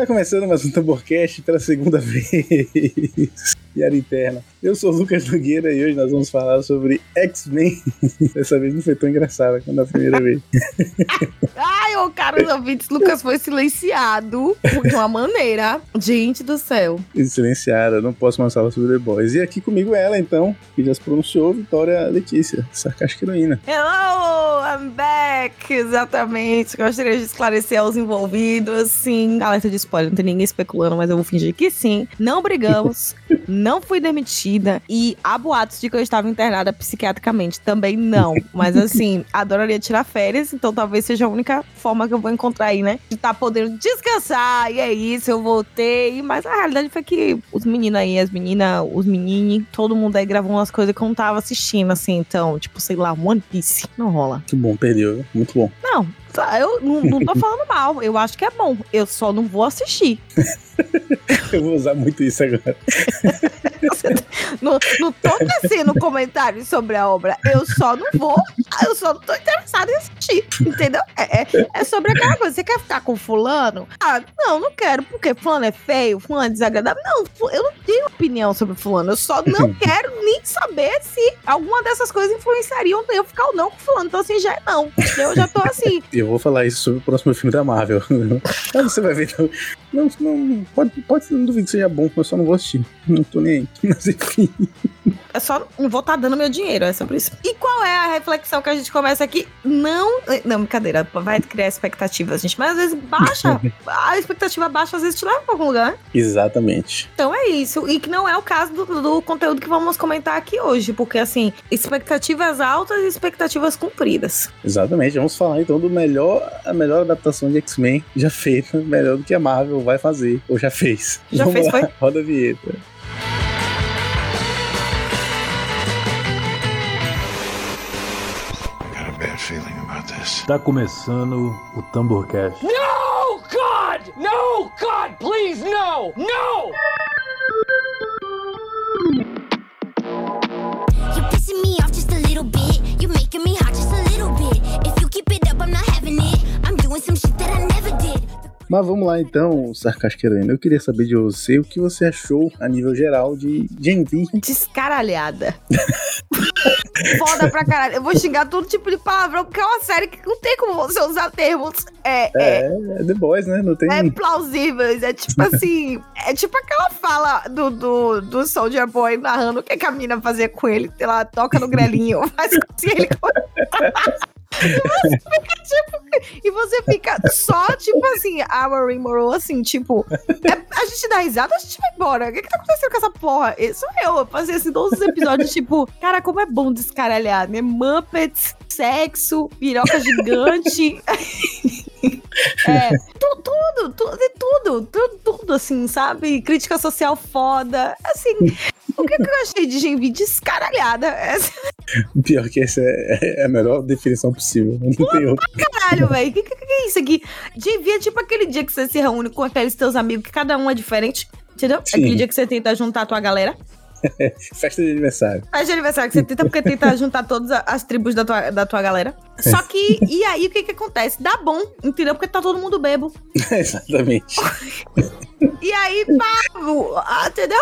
Tá começando mais um Tamborcast pela segunda vez. Piada interna. Eu sou o Lucas Nogueira e hoje nós vamos falar sobre X-Men. Dessa vez não foi tão engraçada quando a primeira vez. Ai, ô caros ouvintes, Lucas foi silenciado de uma maneira. Gente do céu. Silenciada, não posso mais falar sobre The Boys. E aqui comigo ela, então, que já se pronunciou, Vitória Letícia, sarcástica heroína. Hello, I'm back! Exatamente. Gostaria de esclarecer aos envolvidos. Sim, alerta de spoiler, não tem ninguém especulando, mas eu vou fingir que sim. Não brigamos, não fui demitida e há boatos de que eu estava internada psiquiatricamente. Também não. Mas assim, adoraria tirar férias, então talvez seja a única forma que eu vou encontrar aí, né? De estar tá podendo descansar. E é isso, eu voltei. Mas a realidade foi que os meninos aí, as meninas, os meninos, todo mundo aí gravou umas coisas que eu não tava assistindo, assim. Então, tipo, sei lá, One Piece. Não rola. Que bom, perdeu. Muito bom. Não, eu não, não tô falando mal. Eu acho que é bom. Eu só não vou assistir. eu vou usar muito isso agora. não, não tô tecendo comentários sobre a obra. Eu só não vou. Eu só não tô interessado em assistir. Entendeu? É, é, é sobre aquela coisa. Você quer ficar com fulano? Ah, não, não quero. Porque fulano é feio, fulano é desagradável. Não, eu não tenho opinião sobre fulano. Eu só não quero nem saber se alguma dessas coisas influenciariam eu ficar ou não com fulano. Então, assim, já é não. Eu já tô assim. Eu vou falar isso sobre o próximo filme da Marvel. Você vai ver. Não, não, pode, pode, não duvido que seja bom, eu só não vou assistir. Não tô nem aí. Mas enfim. Eu só não vou estar tá dando meu dinheiro, é sobre isso. E qual é a reflexão que a gente começa aqui? Não. Não, brincadeira, vai criar expectativas, gente. Mas às vezes baixa. a expectativa baixa, às vezes te leva pra algum lugar. Exatamente. Então é isso. E que não é o caso do, do conteúdo que vamos comentar aqui hoje. Porque, assim, expectativas altas e expectativas cumpridas. Exatamente. Vamos falar então do melhor, a melhor adaptação de X-Men já feita, melhor do que a Marvel vai fazer, ou já fez. Já Vamos fez, lá. foi? Roda a vinheta. Está começando o Tamborcast. No, God! No, God, please, no! No! You're pissing me off just a little bit. You're making me hot just a little bit. If you keep it up, I'm not having it. I'm doing some shit that I never did. Mas vamos lá então, Heroína. Eu queria saber de você o que você achou a nível geral de Gen V. Descaralhada. Foda pra caralho. Eu vou xingar todo tipo de palavrão, porque é uma série que não tem como você usar termos. É, é, é, é The Boys, né? Não tem. É plausíveis. É tipo assim. é tipo aquela fala do, do, do Soldier Boy narrando o que, que a menina fazia com ele. Ela toca no grelinho, faz assim ele. Tipo, e você fica só, tipo assim, a Maureen Moreau, assim, tipo, é, a gente dá risada, a gente vai embora. O que, que tá acontecendo com essa porra? Isso eu, eu fazia assim, todos os episódios, tipo, cara, como é bom descaralhar, né? Muppets, sexo, piroca gigante. é, tu, tudo, tudo, tudo, tudo, tudo, assim, sabe? Crítica social foda. Assim, o que, que eu achei de Genvi descaralhada? Pior que essa é, é a melhor definição possível. Não Pô, tem outra. Caralho, velho. O que, que, que, é isso aqui? Genvi é tipo aquele dia que você se reúne com aqueles teus amigos que cada um é diferente. Entendeu? Sim. Aquele dia que você tenta juntar a tua galera. Festa de aniversário. Festa de aniversário que você tenta porque tenta juntar todas as tribos da tua, da tua galera. Só que, e aí o que que acontece? Dá bom, entendeu? Porque tá todo mundo bebo. Exatamente. e aí, pá, entendeu?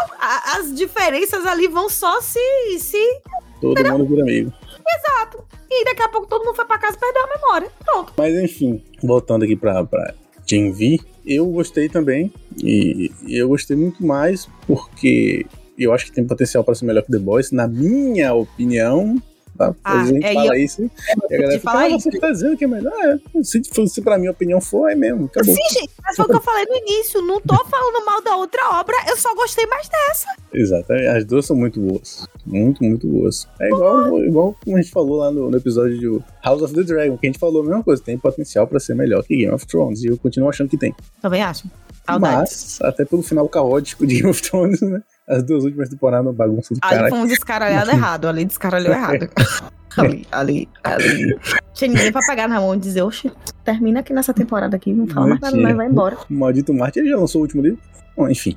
As diferenças ali vão só se. se todo entendeu? mundo vira amigo. Exato. E daqui a pouco todo mundo foi pra casa e perdeu a memória. Pronto. Mas enfim, voltando aqui pra, pra Gen V, eu gostei também. E eu gostei muito mais porque eu acho que tem potencial para ser melhor que The Boys, na minha opinião. Tá? Ah, a gente é, fala eu, isso. e a galera fica, ah, você tá dizendo que é melhor. É, se, se pra minha opinião for, é mesmo. Acabou. Sim, gente, mas foi o que eu falei no início. Não tô falando mal da outra obra, eu só gostei mais dessa. Exato, as duas são muito boas. Muito, muito boas. É igual, igual como a gente falou lá no, no, episódio de House of the Dragon, que a gente falou a mesma coisa. Tem potencial pra ser melhor que Game of Thrones. E eu continuo achando que tem. Também acho. Saudades. Mas, até pelo final caótico de Game of Thrones, né? As duas últimas temporadas, bagunça do cara. Ali foi um descaralhado errado, ali descaralhou errado. ali, ali, ali. Tinha ninguém pra pegar na mão e dizer, oxe, termina aqui nessa temporada aqui, não fala mais nada, mas vai embora. O maldito Martin, ele já lançou o último livro? Bom, enfim.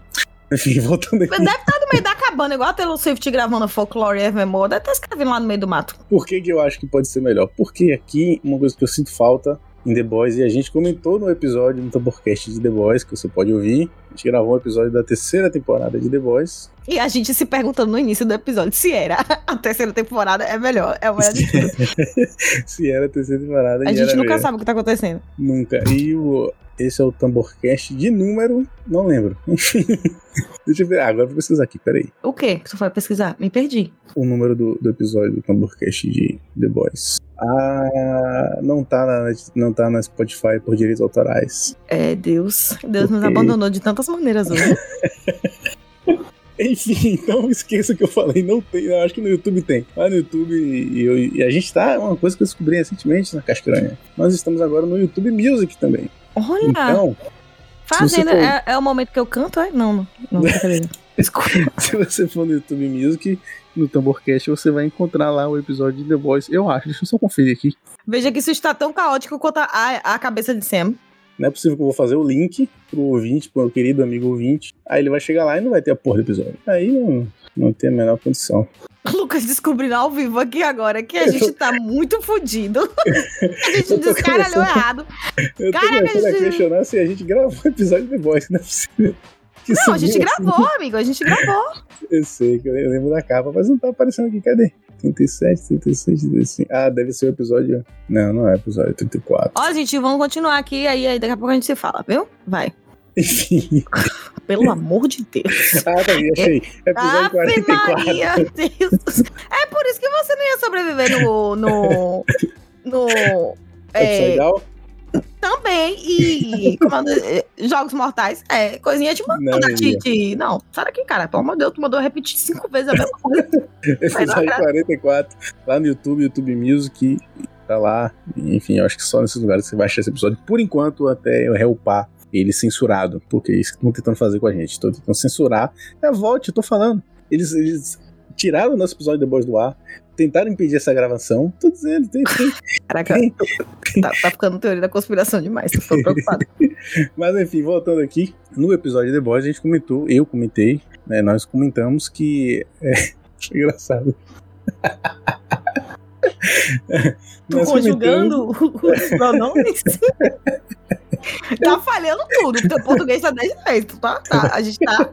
Enfim, voltando aqui. Deve estar no meio da cabana, igual a Taylor Swift gravando Folklore Evermore. Deve estar escrevendo lá no meio do mato. Por que, que eu acho que pode ser melhor? Porque aqui, uma coisa que eu sinto falta em The Boys e a gente comentou no episódio no Tamborcast de The Boys, que você pode ouvir. A gente gravou um episódio da terceira temporada de The Boys. E a gente se perguntando no início do episódio se era a terceira temporada é melhor, é o melhor de tudo. Se era a terceira temporada. A gente nunca mesmo. sabe o que tá acontecendo. Nunca. E o, esse é o Tamborcast de número, não lembro. Enfim. Deixa eu ver. Ah, agora eu vou pesquisar aqui, peraí. O quê que tu foi pesquisar? Me perdi. O número do, do episódio do Tamborcast de The Boys. Ah, não tá, na, não tá na Spotify por direitos autorais. É, Deus. Deus nos Ok. abandonou de tantas maneiras hoje. Enfim, então esqueça que eu falei, não tem, eu acho que no YouTube tem. Lá no YouTube, e, eu- e a gente tá, uma coisa que eu descobri recentemente na Cascranha. Nós estamos agora no YouTube Music também. Olha, Então, fazendo. for- É, é o momento que eu canto, é? Não, não. não. Desculpa. se você for no YouTube Music, no Tamborcast, você vai encontrar lá o episódio de The Voice. Eu acho, deixa eu só conferir aqui. Veja que isso está tão caótico quanto a, a cabeça de Sam. Não é possível que eu vou fazer o link pro ouvinte, pro meu querido amigo ouvinte. Aí ele vai chegar lá e não vai ter a porra do episódio. Aí não, não tem a menor condição. Lucas descobrindo ao vivo aqui agora que a gente tá muito fudido. A gente descaralhou errado. Eu tô Caraca, começando a gente- questionar se a gente gravou o episódio de Voice, não é possível. Que Não, a gente assim. gravou, amigo. A gente gravou. Eu sei, que eu lembro da capa, mas não tá aparecendo aqui. Cadê? 37, 36, 35. Ah, deve ser o episódio. Não, não é o episódio 34. Ó, gente, vamos continuar aqui. Aí, aí daqui a pouco a gente se fala, viu? Vai. Enfim. Pelo amor de Deus. Ah, tá aí, achei. Episódio Ave 44. Maria, Deus. É por isso que você não ia sobreviver no. no. no. Upside É, Down? Também. E. como é o nome? É, Jogos Mortais. É, coisinha de mandar ia. de, de- Não, sai daqui, cara. Pelo amor de Deus, tu mandou repetir cinco vezes a mesma coisa. Episódio 44. Lá no YouTube, YouTube Music. Tá lá. Enfim, eu acho que só nesses lugares você vai achar esse episódio. Por enquanto, até eu reupar ele censurado. Porque é isso que estão tentando fazer com a gente. Estão tentando censurar. É, volte, eu tô falando. Eles, eles tiraram o nosso episódio de Boys do ar. Tentaram impedir essa gravação. Tô dizendo, tem, tem. Caraca, tá, tá ficando teoria da conspiração demais. Tô preocupado. Mas enfim, voltando aqui, no episódio de The Boys a gente comentou, eu comentei, né, nós comentamos que é engraçado. Tô Nós conjugando os pronomes. tá falhando tudo, o português tá 10 vezes. Tá, tá, a gente tá.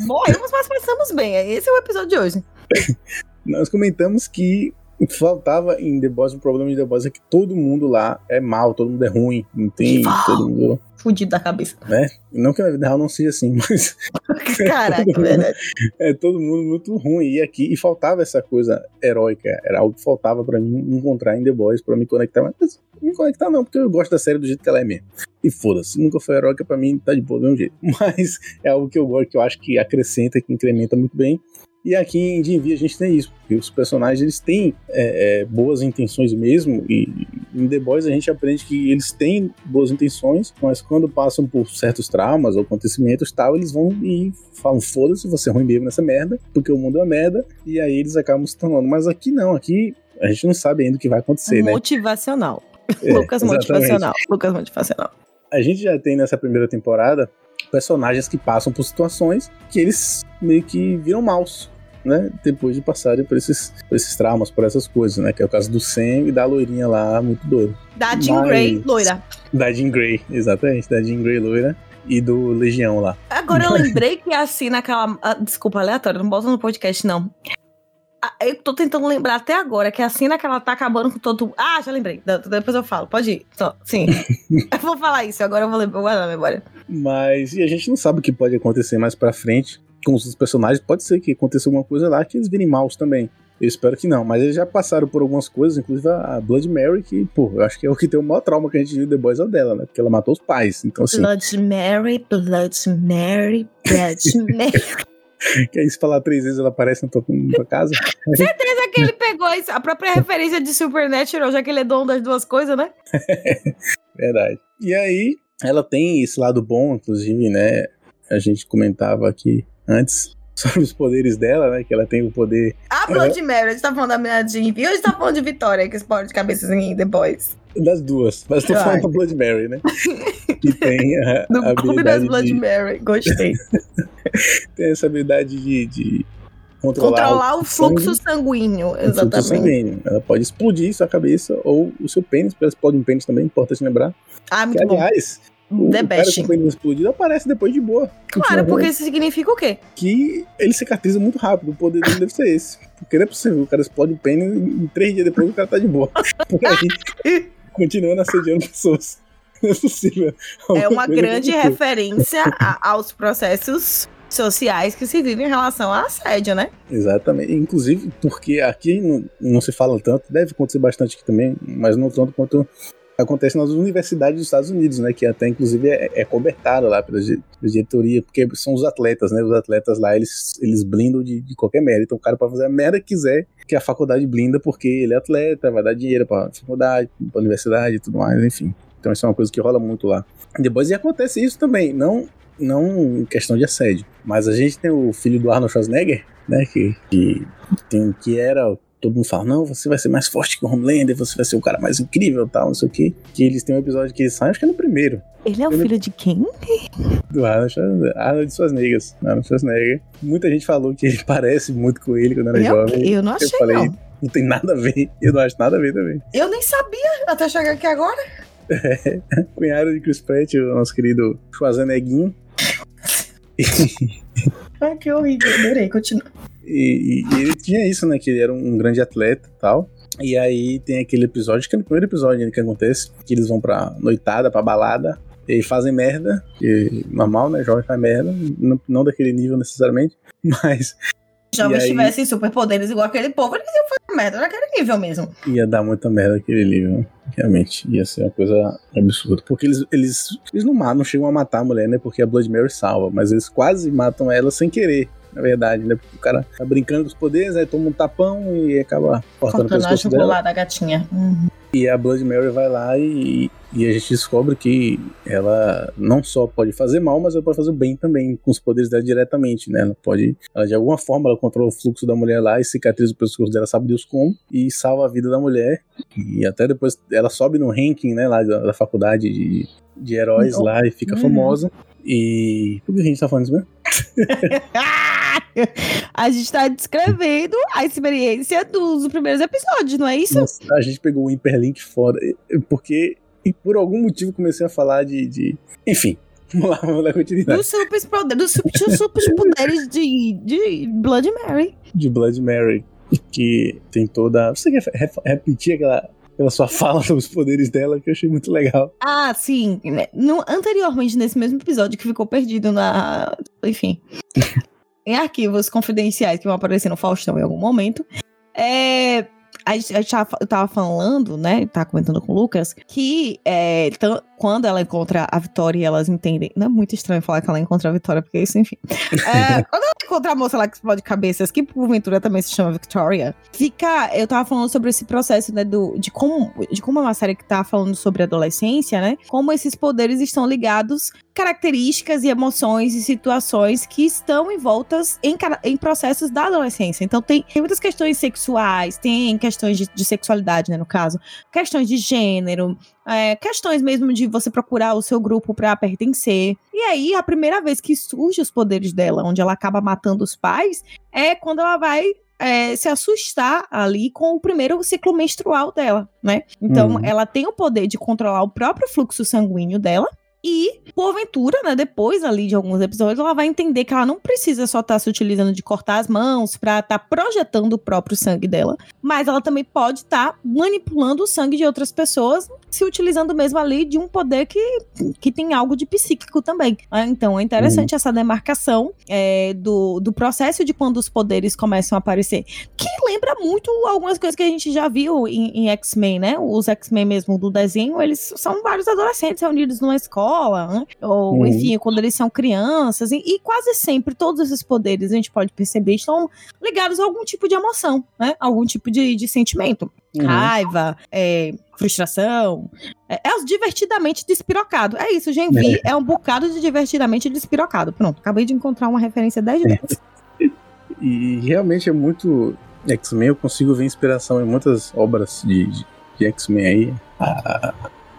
Morremos, mas passamos bem. Esse é o episódio de hoje. Nós comentamos que faltava em The Boys, o problema de The Boys é que todo mundo lá é mal, todo mundo é ruim, não tem todo mundo, Fudido da cabeça. né? Não que na vida real não seja assim, mas Caraca, é verdade. é todo mundo muito ruim. E aqui, e faltava essa coisa heróica, era algo que faltava pra mim encontrar em The Boys, pra me conectar. Mas me conectar não, porque eu gosto da série do jeito que ela é mesmo. E foda-se, nunca foi heróica pra mim, tá de boa do mesmo jeito. Mas é algo que eu gosto, que eu acho que acrescenta, que incrementa muito bem. E aqui em D&V a gente tem isso, porque os personagens eles têm é, é, boas intenções mesmo, e em The Boys a gente aprende que eles têm boas intenções, mas quando passam por certos traumas ou acontecimentos tal, eles vão e falam, foda-se, você é ruim mesmo nessa merda, porque o mundo é uma merda, e aí eles acabam se tornando. Mas aqui não, aqui a gente não sabe ainda o que vai acontecer, né? Motivacional. É, Lucas exatamente. motivacional. Lucas motivacional. A gente já tem nessa primeira temporada personagens que passam por situações que eles meio que viram maus, né? Depois de passarem por esses, por esses traumas, por essas coisas, né? Que é o caso do Sam e da loirinha lá, muito doido. Da Jean Mas- Grey, loira. Da Jean Grey, exatamente, da Jean Grey loira e do Legião lá. Agora eu lembrei que assim naquela. desculpa, aleatório, não bota no podcast, não. Eu tô tentando lembrar até agora que a cena que ela tá acabando com todo. Ah, já lembrei. De- Depois eu falo. Pode ir. Só, sim. eu vou falar isso, agora eu vou lembrar. Guardar na memória. Mas e a gente não sabe o que pode acontecer mais pra frente com os personagens. Pode ser que aconteça alguma coisa lá que eles virem maus também. Eu espero que não, mas eles já passaram por algumas coisas, inclusive a Blood Mary, que, pô, eu acho que é o que tem o maior trauma que a gente viu The Boys é o dela, né? Porque ela matou os pais. Então, assim, Blood Mary, Blood Mary, Blood Mary. que aí se falar três vezes ela aparece na tua, na tua casa. Certeza que ele pegou isso- a própria referência de Supernatural, já que ele é dono das duas coisas, né? Verdade. E aí, ela tem esse lado bom, inclusive, né? A gente comentava aqui antes sobre os poderes dela, né? Que ela tem o poder. A Blood Mary, a gente tá falando da de Envy, hoje tá falando de Vitória, que explode cabeças em The Boys. Das duas. Mas tô Ai. falando da Blood Mary, né? Que tem a, Do a Clube das habilidade Blood de, Mary, gostei. tem essa habilidade de, de controlar, Controlar o fluxo sanguíneo, o fluxo exatamente. sanguíneo. Ela pode explodir sua cabeça ou o seu pênis, porque ela explode um pênis também, importante lembrar. Ah, Que, muito bom. O, The o cara best. com o pênis explodido aparece depois de boa. Claro, porque isso significa o quê? que ele cicatriza muito rápido. O poder dele deve ser esse. Porque não é possível. O cara explode o pênis e em três dias depois o cara tá de boa. Por aí, continuando assediando pessoas. Não é possível. É uma grande aconteceu. referência a- aos processos sociais que se vivem em relação a assédio, né? Exatamente. Inclusive, porque aqui não, não se fala tanto, deve acontecer bastante aqui também, mas não tanto quanto acontece nas universidades dos Estados Unidos, né? Que até inclusive é, é lá pela, di- pela diretoria, porque são os atletas, né? Os atletas lá, eles, eles blindam de, de qualquer merda. Então o cara pode fazer a merda que quiser, que a faculdade blinda porque ele é atleta, vai dar dinheiro pra faculdade, pra universidade e tudo mais, enfim. Então isso é uma coisa que rola muito lá. Depois e acontece isso também, não não questão de assédio, mas a gente tem o filho do Arnold Schwarzenegger, né, que, que tem que era todo mundo fala, não, você vai ser mais forte que o Homelander, você vai ser o cara mais incrível, tal, não sei o quê. Que eles têm um episódio que eles saem, acho que é no primeiro, Ele é o Ele- filho de quem? do Arnold Schwarzenegger, Arnold Schwarzenegger, Arnold Schwarzenegger. Muita gente falou que ele parece muito com ele quando era Eu, jovem. eu não achei, falei, não. Não tem nada a ver, eu não acho nada a ver também. Eu nem sabia até chegar aqui agora. Cunhado de Chris Pratt, o nosso querido Schwarzenegguinho. Ai, que horrível. Adorei, continua. E, e- ele tinha isso, né? Que ele era um grande atleta e tal. E aí tem aquele episódio, que é no primeiro episódio né, que acontece, que eles vão pra noitada, pra balada, e fazem merda, que normal, né? Jovem faz merda, não, não daquele nível necessariamente, mas Jovens aí- tivessem superpoderes igual aquele povo, eles iam fazer merda naquele nível mesmo. ia dar muita merda aquele livro, né? realmente. Ia ser uma coisa absurda. Porque eles, eles, eles não matam, não chegam a matar a mulher, né? Porque a Blood Mary salva, mas eles quase matam ela sem querer. Na verdade, né? Porque o cara tá brincando com os poderes, aí toma um tapão e acaba cortando Cortando a jugular da gatinha. Uhum. E a Blood Mary vai lá e, e a gente descobre que ela não só pode fazer mal, mas ela pode fazer o bem também, com os poderes dela diretamente, né? Ela pode, ela, de alguma forma, ela controla o fluxo da mulher lá e cicatriza o pescoço dela, sabe Deus como, e salva a vida da mulher. E até depois ela sobe no ranking, né, lá da, da faculdade de, de heróis Oh. lá e fica Uhum. famosa. E. Por que a gente tá falando isso mesmo? a gente tá descrevendo a experiência dos primeiros episódios, não é isso? Nossa, a gente pegou o hiperlink fora, porque e por algum motivo comecei a falar de. de- Enfim, vamos lá, vamos dar continuidade. Dos super poderes, dos super, super poderes de, de Blood Mary. de Blood Mary, que tem toda. Você quer re- repetir aquela, aquela sua fala sobre os poderes dela, que eu achei muito legal. Ah, sim. né? No, anteriormente, nesse mesmo episódio que ficou perdido na. Enfim. em arquivos confidenciais que vão aparecer no Faustão em algum momento. É. A gente, a gente tava, eu tava falando, né? Tava comentando com o Lucas, que é, quando ela encontra a Vitória e elas entendem. Não é muito estranho falar que ela encontra a Vitória, porque isso, enfim. É, quando ela encontra a moça lá que explode cabeças, que porventura também se chama Victoria, fica. Eu tava falando sobre esse processo, né? Do, de, como, de como é uma série que tá falando sobre adolescência, né? Como esses poderes estão ligados características e emoções e situações que estão envoltas em, em processos da adolescência. Então tem, tem muitas questões sexuais, tem questões de, de sexualidade, né, no caso, questões de gênero, é, questões mesmo de você procurar o seu grupo pra pertencer. E aí, a primeira vez que surge os poderes dela, onde ela acaba matando os pais, é quando ela vai é, se assustar ali com o primeiro ciclo menstrual dela, né? Então, Uhum. ela tem o poder de controlar o próprio fluxo sanguíneo dela. E, porventura, né, depois ali de alguns episódios, ela vai entender que ela não precisa só estar se utilizando de cortar as mãos pra estar projetando o próprio sangue dela, mas ela também pode estar manipulando o sangue de outras pessoas, se utilizando mesmo ali de um poder que, que tem algo de psíquico também. né? Então é interessante essa demarcação é, do, do processo de quando os poderes começam a aparecer, que lembra muito algumas coisas que a gente já viu em, em X-Men, né? Os X-Men mesmo do desenho, eles são vários adolescentes reunidos numa escola, né? ou Uhum. enfim, quando eles são crianças, e, e quase sempre todos esses poderes a gente pode perceber estão ligados a algum tipo de emoção, né? Algum tipo de, de sentimento. Uhum. Raiva, é, frustração. É, é os divertidamente despirocado. É isso, Genvi é. um bocado de divertidamente despirocado. Pronto, acabei de encontrar uma referência 10 de 10. E realmente é muito. X-Men, eu consigo ver inspiração em muitas obras de, de, de X-Men aí. Ah,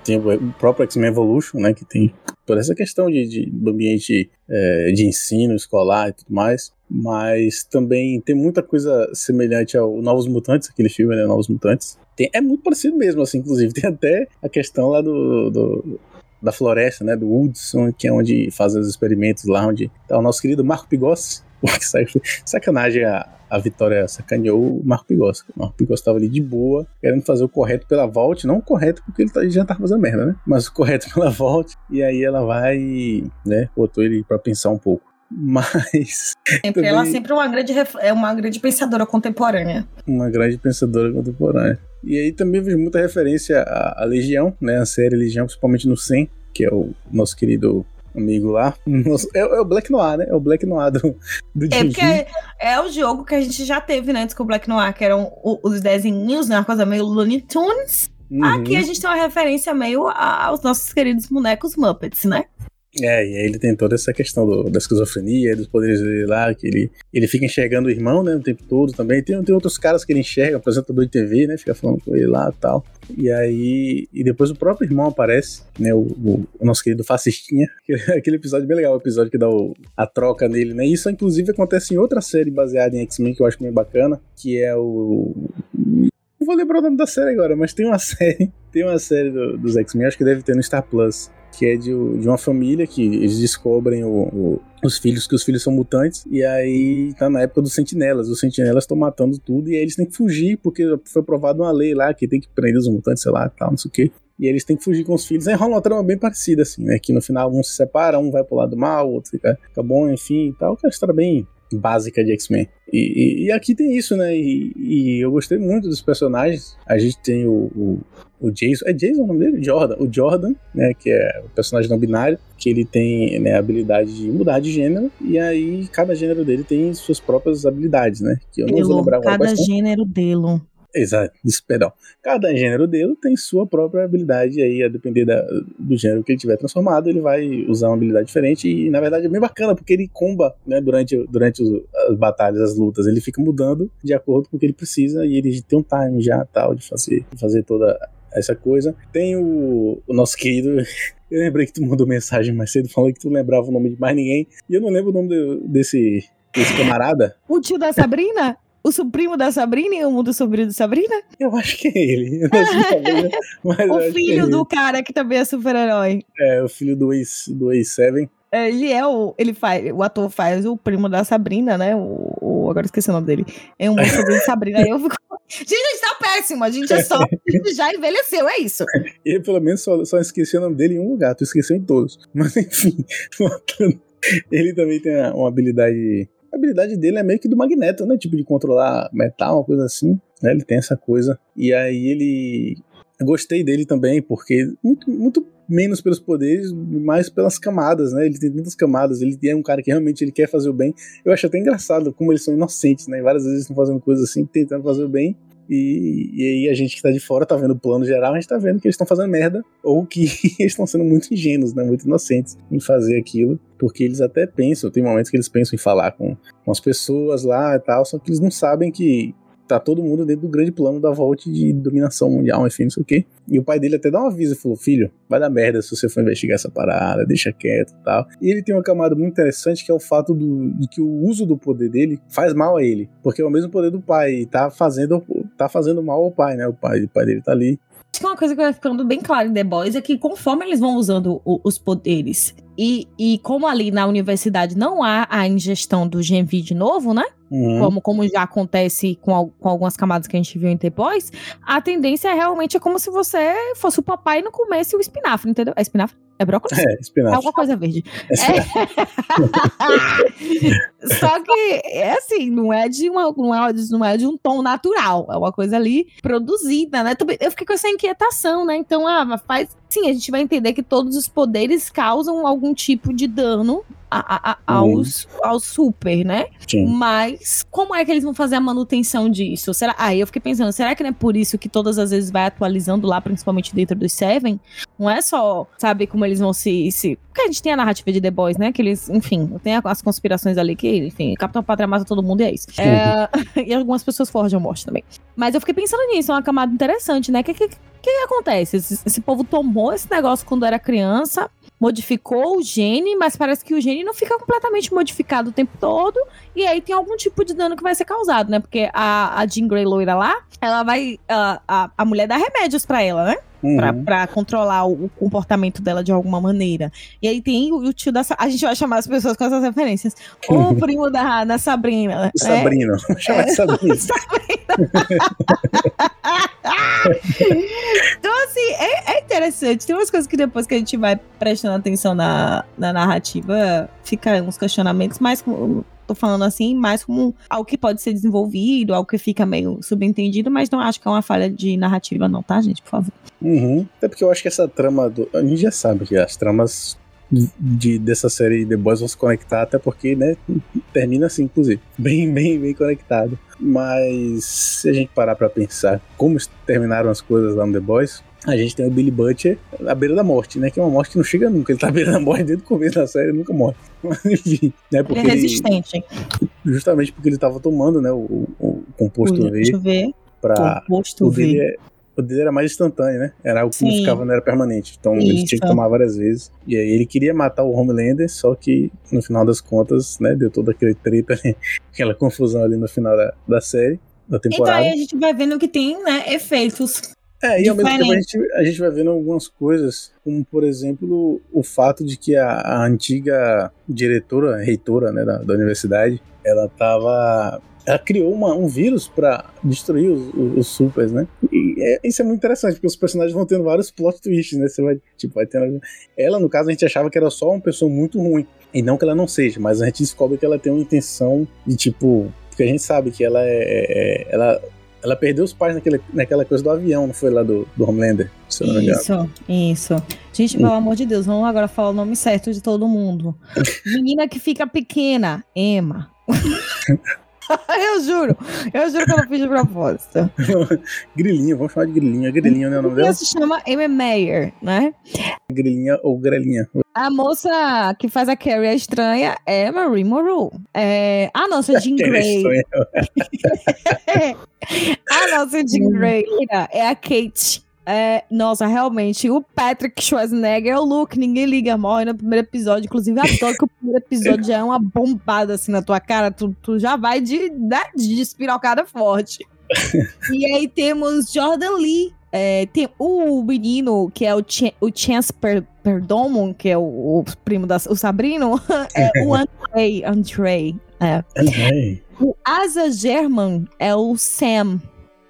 tem o próprio X-Men Evolution, né? Que tem toda essa questão de, de- do ambiente é, de ensino escolar e tudo mais. Mas também tem muita coisa semelhante ao Novos Mutantes, aquele filme, né? Novos Mutantes. Tem, é muito parecido mesmo, assim, inclusive. Tem até a questão lá do, do da floresta, né? Do Woodson, que é onde fazem os experimentos lá, onde tá o nosso querido Marco Pigossi. Sacanagem, a, a Vitória sacaneou o Marco Pigossi. O Marco Pigossi tava ali de boa, querendo fazer o correto pela Vault. Não o correto porque ele, tá, ele já tava fazendo merda, né? Mas o correto pela Vault. E aí ela vai, né? Botou ele para pensar um pouco. Mas. Sempre, também, ela sempre é uma grande, é uma grande pensadora contemporânea. Uma grande pensadora contemporânea. E aí também vejo muita referência à, à Legião, né? A série Legião, principalmente no 100, que é o nosso querido amigo lá. É, é, o Black Noir, né? É o Black Noir do, do É porque é, é, o jogo que a gente já teve, né? Antes com o Black Noir, que eram os desenhinhos, né? Uma coisa meio Looney Tunes. Uhum. Aqui a gente tem uma referência meio aos nossos queridos bonecos Muppets, né? É, e aí ele tem toda essa questão do, da esquizofrenia, dos poderes dele lá, que ele, ele fica enxergando o irmão, né, o tempo todo também. Tem, tem outros caras que ele enxerga, apresentador de TV, né, fica falando com ele lá e tal. E aí, e depois o próprio irmão aparece, né, o, o, o nosso querido fascistinha, aquele episódio bem legal, o episódio que dá o, a troca nele, né, isso inclusive acontece em outra série baseada em X-Men que eu acho bem bacana, que é o não vou lembrar o nome da série agora, mas tem uma série, tem uma série do, dos X-Men, acho que deve ter no Star Plus, que é de, de uma família que eles descobrem o, o, os filhos, que os filhos são mutantes, e aí tá na época dos sentinelas. Os sentinelas estão matando tudo, e aí eles têm que fugir, porque foi aprovada uma lei lá que tem que prender os mutantes, sei lá, tal, não sei o quê. E eles têm que fugir com os filhos. Aí rola uma trama bem parecida, assim, né? Que no final um se separa, um vai pro lado mal, o outro fica, fica bom, enfim e tal. Que é uma história bem, básica de X-Men. E, e, e, aqui tem isso, né? E, e, eu gostei muito dos personagens. A gente tem o, o, o, Jason. É Jason o nome dele? Jordan. O Jordan, né? Que é o personagem não binário. Que ele tem né, a habilidade de mudar de gênero. E aí, cada gênero dele tem suas próprias habilidades, né? Que eu não Delo, vou lembrar Cada gênero dele. Exato, perdão. Cada gênero dele tem sua própria habilidade, aí, a depender da, do gênero que ele tiver transformado, ele vai usar uma habilidade diferente. E na verdade é bem bacana, porque ele comba né, durante, durante os, as batalhas, as lutas. Ele fica mudando de acordo com o que ele precisa, e ele tem um time já tal de fazer, de fazer toda essa coisa. Tem o, o nosso querido. Eu lembrei que tu mandou mensagem mais cedo falando que tu lembrava o nome de mais ninguém. E eu não lembro o nome de, desse, desse camarada. O tio da Sabrina? O suprimo da Sabrina e o mundo sobrinho da Sabrina? Eu acho que é ele. o filho é do cara que também é super-herói. É, o filho do Ace, do Ace Seven. É, ele é o. Ele faz. O ator faz o primo da Sabrina, né? O, o agora esqueci o nome dele. É um mundo sobrinho da Sabrina. Aí eu fico. Gente, a gente tá péssimo. A gente é só. A gente já envelheceu, é isso. Eu, pelo menos, só, só esqueci o nome dele em um lugar. Tu esqueceu em todos. Mas, enfim. Ele também tem uma habilidade a habilidade dele é meio que do Magneto, né? Tipo, de controlar metal, uma coisa assim. Né? Ele tem essa coisa. E aí ele. Eu gostei dele também, porque muito, muito menos pelos poderes, mais pelas camadas, né? Ele tem tantas camadas, ele é um cara que realmente ele quer fazer o bem. Eu acho até engraçado como eles são inocentes, né? Várias vezes estão fazendo coisas assim, tentando fazer o bem, e, e aí a gente que tá de fora tá vendo o plano geral, a gente tá vendo que eles estão fazendo merda, ou que eles estão sendo muito ingênuos, né? Muito inocentes em fazer aquilo. Porque eles até pensam, tem momentos que eles pensam em falar com, com as pessoas lá e tal, só que eles não sabem que tá todo mundo dentro do grande plano da volta de dominação mundial, enfim, não sei o quê. E o pai dele até dá um aviso e falou: Filho, vai dar merda se você for investigar essa parada, deixa quieto e tal. E ele tem uma camada muito interessante que é o fato do, de que o uso do poder dele faz mal a ele. Porque é o mesmo poder do pai e tá fazendo, tá fazendo mal ao pai, né? O pai, o pai dele tá ali Acho que uma coisa que vai ficando bem clara em The Boys é que conforme eles vão usando o, os poderes e, e como ali na universidade não há a ingestão do Genvi de novo, né? Uhum. Como, como já acontece com, com algumas camadas que a gente viu em The Boys, a tendência é realmente é como se você fosse o papai e não comesse o espinafre, entendeu? É espinafre? É brócolis? É, espinafre. É alguma coisa verde. É é... Só que é assim, não é, de uma, não, é, não é de um tom natural. É uma coisa ali produzida, né? Eu fiquei com essa inquietação, né? Então, ah, faz. Sim, a gente vai entender que todos os poderes causam algum tipo de dano a, a, aos, uhum. aos super, né? Sim. Mas como é que eles vão fazer a manutenção disso? Será? Aí eu fiquei pensando, será que não é por isso que todas as vezes vai atualizando lá, principalmente dentro dos Seven? Não é só saber como eles vão se, se. Porque a gente tem a narrativa de The Boys, né? Que eles, enfim, tem as conspirações ali que, enfim, Capitão Pátria mata todo mundo e é isso. É, e algumas pessoas forjam morte também. Mas eu fiquei pensando nisso, é uma camada interessante, né? O que, que, que acontece? Esse, esse povo tomou esse negócio quando era criança modificou o gene, mas parece que o gene não fica completamente modificado o tempo todo. E aí tem algum tipo de dano que vai ser causado, né? Porque a, a Jean Grey loira lá, ela vai. A, a, a mulher dá remédios pra ela, né? Pra, Uhum. pra controlar o, o comportamento dela de alguma maneira. E aí tem o, o tio da. A gente vai chamar as pessoas com essas referências. O primo da, da Sabrina. né? Sabrina. Chamar de Sabrina. Então, assim, é, é interessante. Tem umas coisas que depois que a gente vai prestando atenção na, na narrativa, fica uns questionamentos mais. Tô falando assim, mais como algo que pode ser desenvolvido, algo que fica meio subentendido, mas não acho que é uma falha de narrativa, não, tá, gente? Por favor. Uhum. Até porque eu acho que essa trama do. A gente já sabe que as tramas de, dessa série The Boys vão se conectar, até porque, né, termina assim, inclusive. Bem, bem, bem conectado. Mas se a gente parar pra pensar como terminaram as coisas lá no The Boys, a gente tem o Billy Butcher à beira da morte, né? Que é uma morte que não chega nunca. Ele tá à beira da morte desde o começo da série, ele nunca morre. Mas, enfim, né? Ele Porque é resistente. justamente porque ele tava tomando, né, o, o composto Deixa V eu ver. pra, Composto o dele, V. é- o dele era mais instantâneo, né? Era algo que não Sim. ficava, não era permanente. Então ele Isso. tinha que tomar várias vezes. E aí ele queria matar o Homelander, só que no final das contas, né? Deu toda aquele treta, ali, aquela confusão ali no final da, da série, da Então temporada. aí a gente vai vendo que tem, né, efeitos. É, e ao mesmo tempo a gente, a gente vai vendo algumas coisas, como por exemplo o fato de que a, a antiga diretora, reitora né, da, da universidade, ela tava. Ela criou uma- um vírus pra destruir os, os- os supers, né? E é- isso é muito interessante, porque os personagens vão tendo vários plot twists, né? Você vai, tipo, vai tendo. Ela, no caso, a gente achava que era só uma pessoa muito ruim. E não que ela não seja, mas a gente descobre que ela tem uma intenção de, tipo. Porque a gente sabe que ela é. é- ela, ela perdeu os pais naquele, naquela coisa do avião, não foi lá do, do Homelander? Se eu não me engano. Isso, isso. Gente, pelo amor de Deus, vamos agora falar o nome certo de todo mundo. Menina que fica pequena, Emma. eu juro, eu juro que eu não fiz de propósito. Grilinha, vamos chamar de Grilinha. Grilinha não é o nome Ela dela? se chama Emma Meyer, né? Grilinha ou Grelinha. A moça que faz a Carrie a estranha é Marie Moreau. É, a nossa Jean é Grey. estranha. a nossa Jean Grey é a Kate. É, nossa, realmente, o Patrick Schwarzenegger é o Luke, ninguém liga, morre no primeiro episódio. Inclusive, adoro que o primeiro episódio já é uma bombada assim na tua cara, tu, tu já vai de, né, de espirocada forte. e aí temos Jordan Lee. é, tem o menino que é o, Ch o Chance per Perdomo, que é o, o primo da o Sabrino, é o Andrei. Andrei. É. O Asa German é o Sam.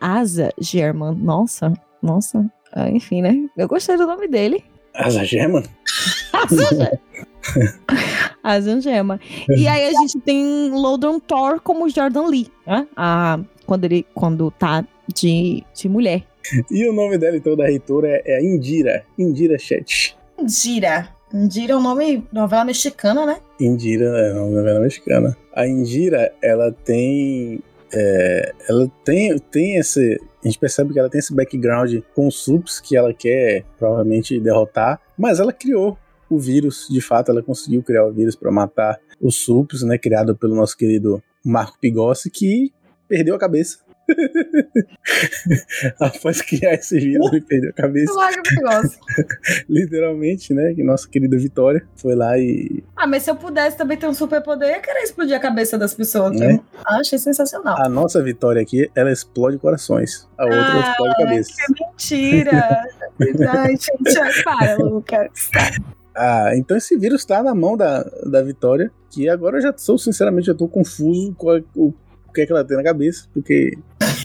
Asa German, nossa, nossa. Ah, enfim, né? Eu gostei do nome dele. Asa German? Asa German. Asa German. E aí a gente tem Loudon Thor como Jordan Lee, né? Ah, quando ele quando tá de, de mulher. E o nome dela, então, da reitora é, é a Indira. Indira Chet. Indira. Indira é um nome novela mexicana, né? Indira é uma novela mexicana. A Indira, ela tem. É, ela tem, tem esse. A gente percebe que ela tem esse background com os subs que ela quer provavelmente derrotar, mas ela criou o vírus, de fato, ela conseguiu criar o vírus para matar os subs, né? Criado pelo nosso querido Marco Pigossi, que perdeu a cabeça. Após criar esse vírus, ele perdeu a cabeça, literalmente, né? Que nossa querida Vitória foi lá e Ah, mas se eu pudesse também ter um superpoder, eu ia querer explodir a cabeça das pessoas. Né? Ah, achei sensacional. A nossa vitória aqui, ela explode corações. A outra Ah, explode cabeças. Mentira! Ai, gente, para, Lucas. Ah, então esse vírus tá na mão da, da Vitória, que agora eu já sou, sinceramente, já tô confuso com o que é que ela tem na cabeça, porque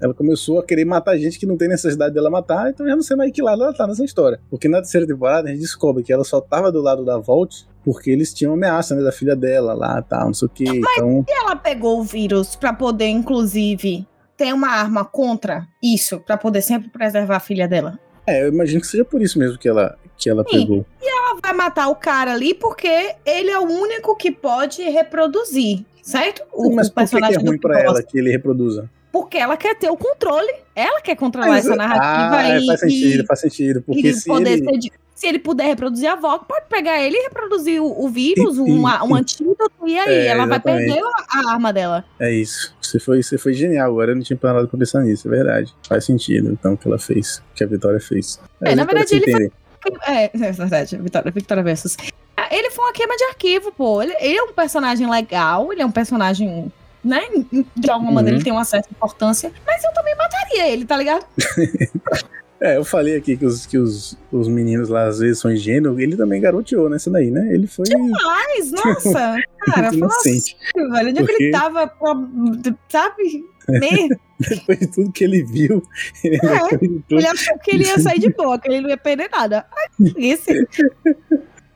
ela começou a querer matar gente que não tem necessidade dela matar, então já não sei mais que lado ela tá nessa história. Porque na terceira temporada a gente descobre que ela só tava do lado da Volt porque eles tinham ameaça, né, da filha dela lá, tal, não sei o que. Então, E ela pegou o vírus pra poder, inclusive, ter uma arma contra isso, pra poder sempre preservar a filha dela. é, eu imagino que seja por isso mesmo que ela, que ela Sim. pegou. Ela vai matar o cara ali porque ele é o único que pode reproduzir, certo? O, Mas o por que, que é ruim pra ela que ele reproduza? Porque ela quer ter o controle. Ela quer controlar Mas- essa narrativa ah, e, faz sentido, faz sentido. Porque se ele... de- se ele puder reproduzir a avó, pode pegar ele e reproduzir o, o vírus, E- um, e- um antídoto, e aí É, ela vai exatamente. perder a, a arma dela. É isso. Você foi, você foi genial agora. Eu não tinha parado pra pensar nisso, é verdade. Faz sentido, então, o que ela fez. O que a Vitória fez. É, As na verdade, se ele É, é verdade, Vitória, Victoria Versus. Ah, Ele foi uma queima de arquivo, pô. Ele, ele é um personagem legal, ele é um personagem. Né? De alguma Uhum. maneira ele tem uma certa importância, mas eu também mataria ele, tá ligado? É, eu falei aqui que os, que os, os meninos lá às vezes são ingênuos, ele também garoteou nessa daí, né? Ele foi Mas, nossa, cara, fala inocente. sério, velho. Onde é que Porque- ele tava, pra- sabe? Depois de tudo que ele viu, ele É, ele achou que ele ia sair de boa, que ele não ia perder nada. Esse,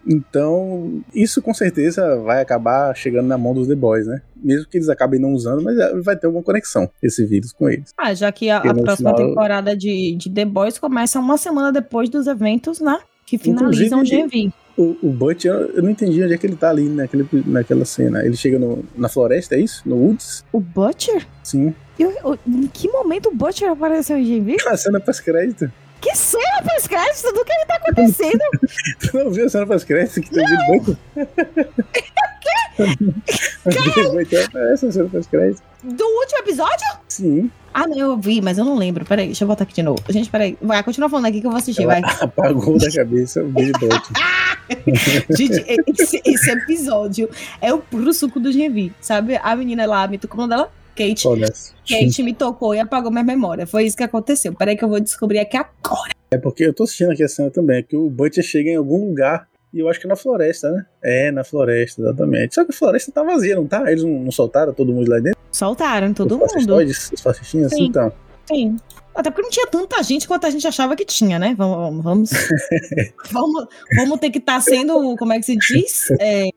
Então, isso com certeza vai acabar chegando na mão dos The Boys, né? Mesmo que eles acabem não usando, mas é, vai ter alguma conexão, esse vírus com eles. Ah, já que a, a próxima final- temporada de, de The Boys começa uma semana depois dos eventos, né? Que finalizam o Inclusive, GV. O, o Butch, eu, eu não entendi onde é que ele tá ali naquele, naquela cena. Ele chega no- na floresta, é isso? No Woods? O Butcher? Sim. Eu- eu- em que momento o Butcher apareceu em GV? A cena pós-crédito. Que cena pós crédito do que que tá acontecendo? Tu não viu a cena pós-crédito que tem o Butch? Butch é essa cena pós-crédito. do último episódio? Sim. Ah, não, eu vi, mas eu não lembro. Peraí, deixa eu botar aqui de novo. Gente, peraí. Vai, continua falando aqui que eu vou assistir, Ela vai. apagou da cabeça o Billy Butch. Gente, esse, esse episódio é o puro suco do GV, sabe? A menina lá, o nome dela? Kate. Kate me tocou e apagou minha memória. Foi isso que aconteceu. Peraí que eu vou descobrir aqui agora. É porque eu tô assistindo aqui a cena também, é que o Butcher chega em algum lugar, e eu acho que é na floresta, né? É, na floresta, exatamente. Só que a floresta tá vazia, não tá? Eles não, não soltaram todo mundo lá dentro? Soltaram todo os mundo. os fascistinhas, Sim. então. Sim. Até porque não tinha tanta gente quanto a gente achava que tinha, né? Vamos. Vamos, vamos, vamos ter que estar sendo, como é que se diz? É,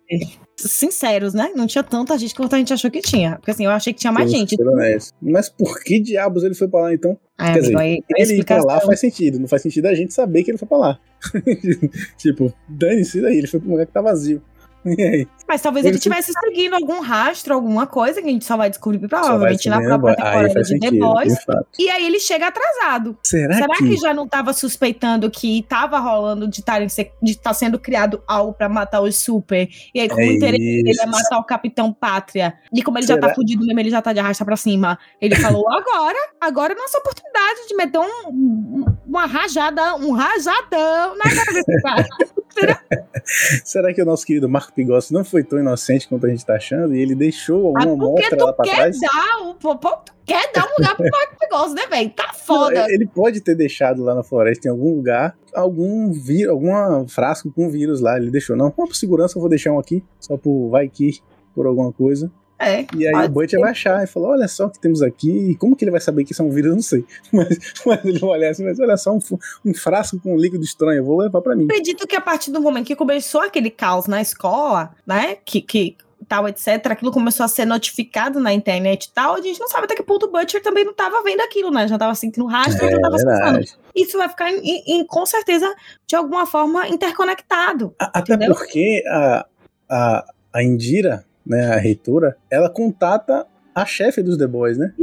sinceros, né? Não tinha tanta gente quanto a gente achou que tinha. Porque assim, eu achei que tinha mais gente. honestos. Mas por que diabos ele foi pra lá, então? Ai, Quer amigo, dizer, aí, Ele ir pra lá faz sentido, não faz sentido a gente saber que ele foi pra lá. tipo, dane-se daí, ele foi pra um lugar que tá vazio. E aí? Mas talvez Ele ele tivesse seguindo algum rastro, alguma coisa que a gente só vai descobrir provavelmente na vai saber própria temporada de The sentido, Boys. de fato. E aí ele chega atrasado. Será, Será que... que já não tava suspeitando que tava rolando de estar de tá sendo criado algo pra matar os super? E aí, como É o interesse dele é matar o Capitão Pátria, e como ele já tá Será? fudido mesmo, ele já tá de arrasta pra cima, ele falou: agora, agora é nossa oportunidade de meter um, um- uma rajada, um rajadão na cara desse cara. Será que o nosso querido Marco Pigossi não foi tão inocente quanto a gente tá achando? E ele deixou Ah, alguma porque mostra lá pra quer trás? dar, um, pô, pô, tu quer dar um lugar pro Marco Negócio, né, velho? Tá Não, foda. ele pode ter deixado lá na floresta, em algum lugar, algum vírus, alguma frasco com vírus lá. Ele deixou, não, por segurança eu vou deixar um aqui, só por vai que, por alguma coisa. É. E aí o Butcher vai achar e falar: olha só o que temos aqui. E como que ele vai saber que isso é um vírus? Eu não sei. Mas, mas ele vai olhar assim, mas olha só, um, um frasco com um líquido estranho, eu vou levar pra mim. acredito que a partir do momento que começou aquele caos na escola, né, que, que tal, etc, aquilo começou a ser notificado na internet e tal, a gente não sabe até que ponto o Butcher também não tava vendo aquilo, né, já tava sentindo rastro, É já tava acessando. verdade. Isso vai ficar, em- em- com certeza, de alguma forma, interconectado. A- Até porque a, a, a Indira, né, a reitora, ela contata a chefe dos The Boys, né?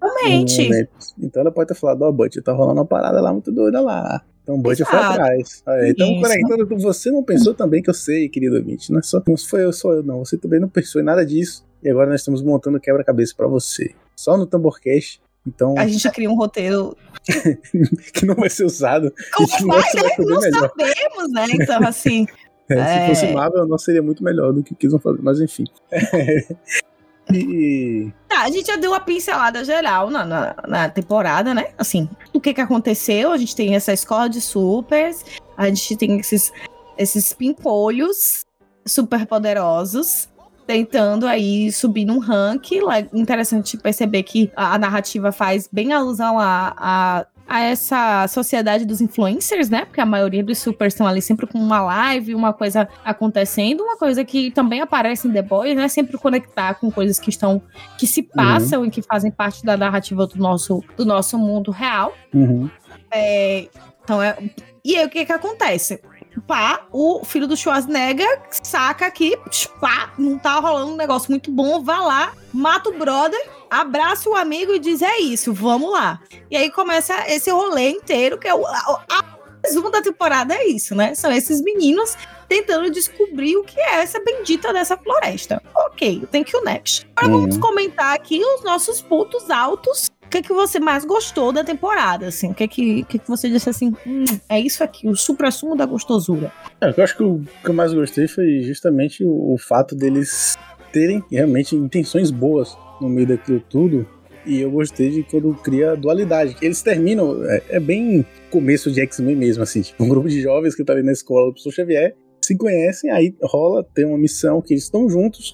Realmente. momento. Então ela pode ter falado, ó, Butcher, tá rolando uma parada lá muito doida lá. Então o Butcher foi atrás. Olha, Então, conectando com você não pensou também que eu sei, querido ouvinte. Não, é só, não foi eu, sou eu, não. Você também não pensou em nada disso. E agora nós estamos montando quebra-cabeça pra você. Só no Tamborcast. Então, A gente cria um roteiro. que não vai ser usado. Como vai, bem Não melhor. sabemos, né? Então, assim. É, É. Se fosse Marvel, nosso seria muito melhor do que quis fazer. Mas enfim. e, Tá, a gente já deu uma pincelada geral na, na, na temporada, né? Assim, o que que aconteceu? A gente tem essa escola de supers, a gente tem esses, esses pimpolhos super poderosos tentando aí subir num ranking. Lá, interessante perceber que a, a narrativa faz bem alusão a, a, a essa sociedade dos influencers, né? Porque a maioria dos supers estão ali sempre com uma live, uma coisa acontecendo, uma coisa que também aparece em The Boys, né? Sempre conectar com coisas que estão que se passam e que fazem parte da narrativa do nosso, do nosso mundo real. uhum. É, então é. E aí o que que acontece? Pá, o filho do Schwarzenegger saca que, pá, não tá rolando um negócio muito bom, vai lá, mata o brother, abraça o amigo e diz: é isso, vamos lá. E aí começa esse rolê inteiro, que é o. A, a resumo da temporada é isso, né? São esses meninos tentando descobrir o que é essa bendita dessa floresta. Ok, thank you next. Agora Uhum. vamos comentar aqui os nossos pontos altos. O que, que você mais gostou da temporada, assim? O que que, o que, que você disse assim? Hum, é isso aqui, o supra-sumo da gostosura. É, eu acho que o que eu mais gostei foi justamente o, o fato deles terem realmente intenções boas no meio daquilo tudo. E eu gostei de quando cria a dualidade. Eles terminam, é, é bem começo de X-Men mesmo, assim. Tipo, um grupo de jovens que tá ali na escola do professor Xavier se conhecem, aí rola, tem uma missão que eles estão juntos.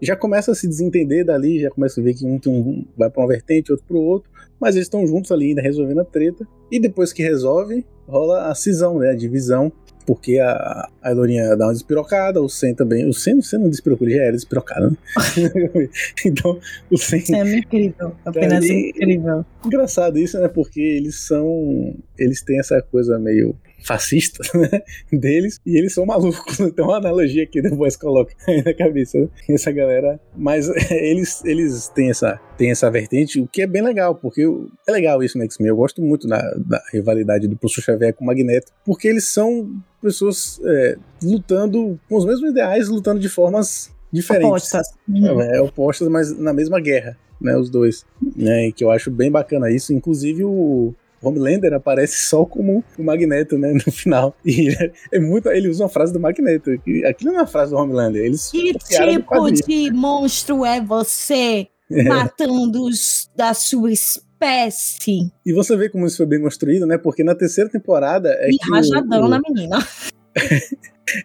Já começa a se desentender dali, já começa a ver que um, um vai pra uma vertente, outro pro outro. Mas eles estão juntos ali ainda resolvendo a treta. E depois que resolve, rola a cisão, né? A divisão porque a, a Elorinha dá uma despirocada, o Sen também. O Sen, o Sen não despirocou, ele já era despirocado, né? então, o Sen. É incrível, apenas Ali- incrível. Engraçado isso, né? Porque eles são. Eles têm essa coisa meio fascista, né? Deles, e eles são malucos. Tem uma analogia que Voice coloca aí na cabeça, né? Essa galera. Mas eles, eles têm, essa, têm essa vertente, o que é bem legal, porque é legal isso no X-Men. Eu gosto muito da, da rivalidade do Professor Xavier com o Magneto, porque eles são pessoas é, lutando com os mesmos ideais, lutando de formas diferentes. Apostas. É, é opostas, mas na mesma guerra, né? Os dois. Né, que eu acho bem bacana isso. Inclusive o Homelander aparece só como o Magneto, né? No final. E ele é, é muito. Ele usa uma frase do Magneto. que Aquilo não é uma frase do Homelander. Eles Que tipo de monstro é você matando os da sua espécie? E você vê como isso foi bem construído, né? Porque na terceira temporada é e rajadão o- na menina.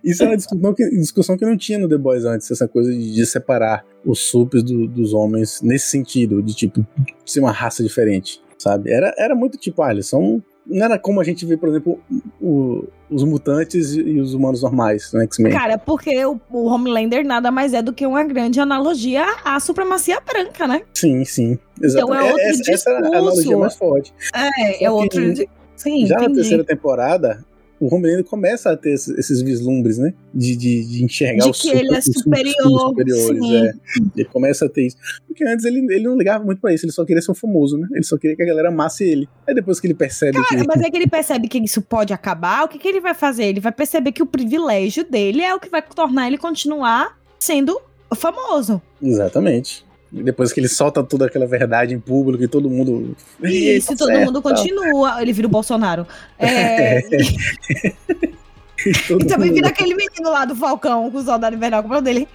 Isso era uma discussão que, discussão que não tinha no The Boys antes, essa coisa de, de separar os supers do- dos homens nesse sentido, de tipo, ser uma raça diferente, sabe? Era, era muito tipo, ah, eles são. Não era como a gente vê, por exemplo, o- os mutantes e, os humanos normais no X-Men. Cara, porque o, o Homelander nada mais é do que uma grande analogia à supremacia branca, né? Sim, sim. Exato. Então é outro essa, essa era a discurso. analogia mais forte. É, Só é outro. que Sim, Já na entendi. terceira temporada, o Homelander começa a ter esses, vislumbres, né? De, de, de enxergar De os que ele é super- superior, superiores. É. Ele começa a ter isso. Porque antes ele, ele não ligava muito pra isso, ele só queria ser um famoso, né? Ele só queria que a galera amasse ele. Aí depois que ele percebe Cara, que. mas é que ele percebe que isso pode acabar, o que, que ele vai fazer? Ele vai perceber que o privilégio dele é o que vai tornar ele continuar sendo famoso. Exatamente. Depois que ele solta toda aquela verdade em público e todo mundo. E isso Tá todo certo, mundo tal. continua. Ele vira o Bolsonaro. É, E e também vira aquele menino lá do Falcão, com o soldado invernal, como é o dele,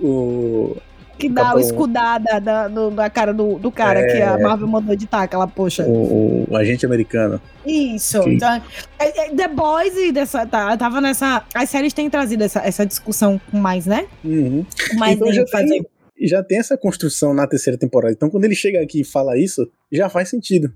o... que dá Capão. o escudada da, do- da cara do, do cara que a Marvel mandou editar, aquela poxa. O, o agente americano. Isso. Sim. Então, é- é, The Boys e dessa, tá, tava nessa. As séries têm trazido essa, essa discussão com mais, né? Uhum. Mais Então já tem, já tem essa construção na terceira temporada. Então, quando ele chega aqui e fala isso, já faz sentido.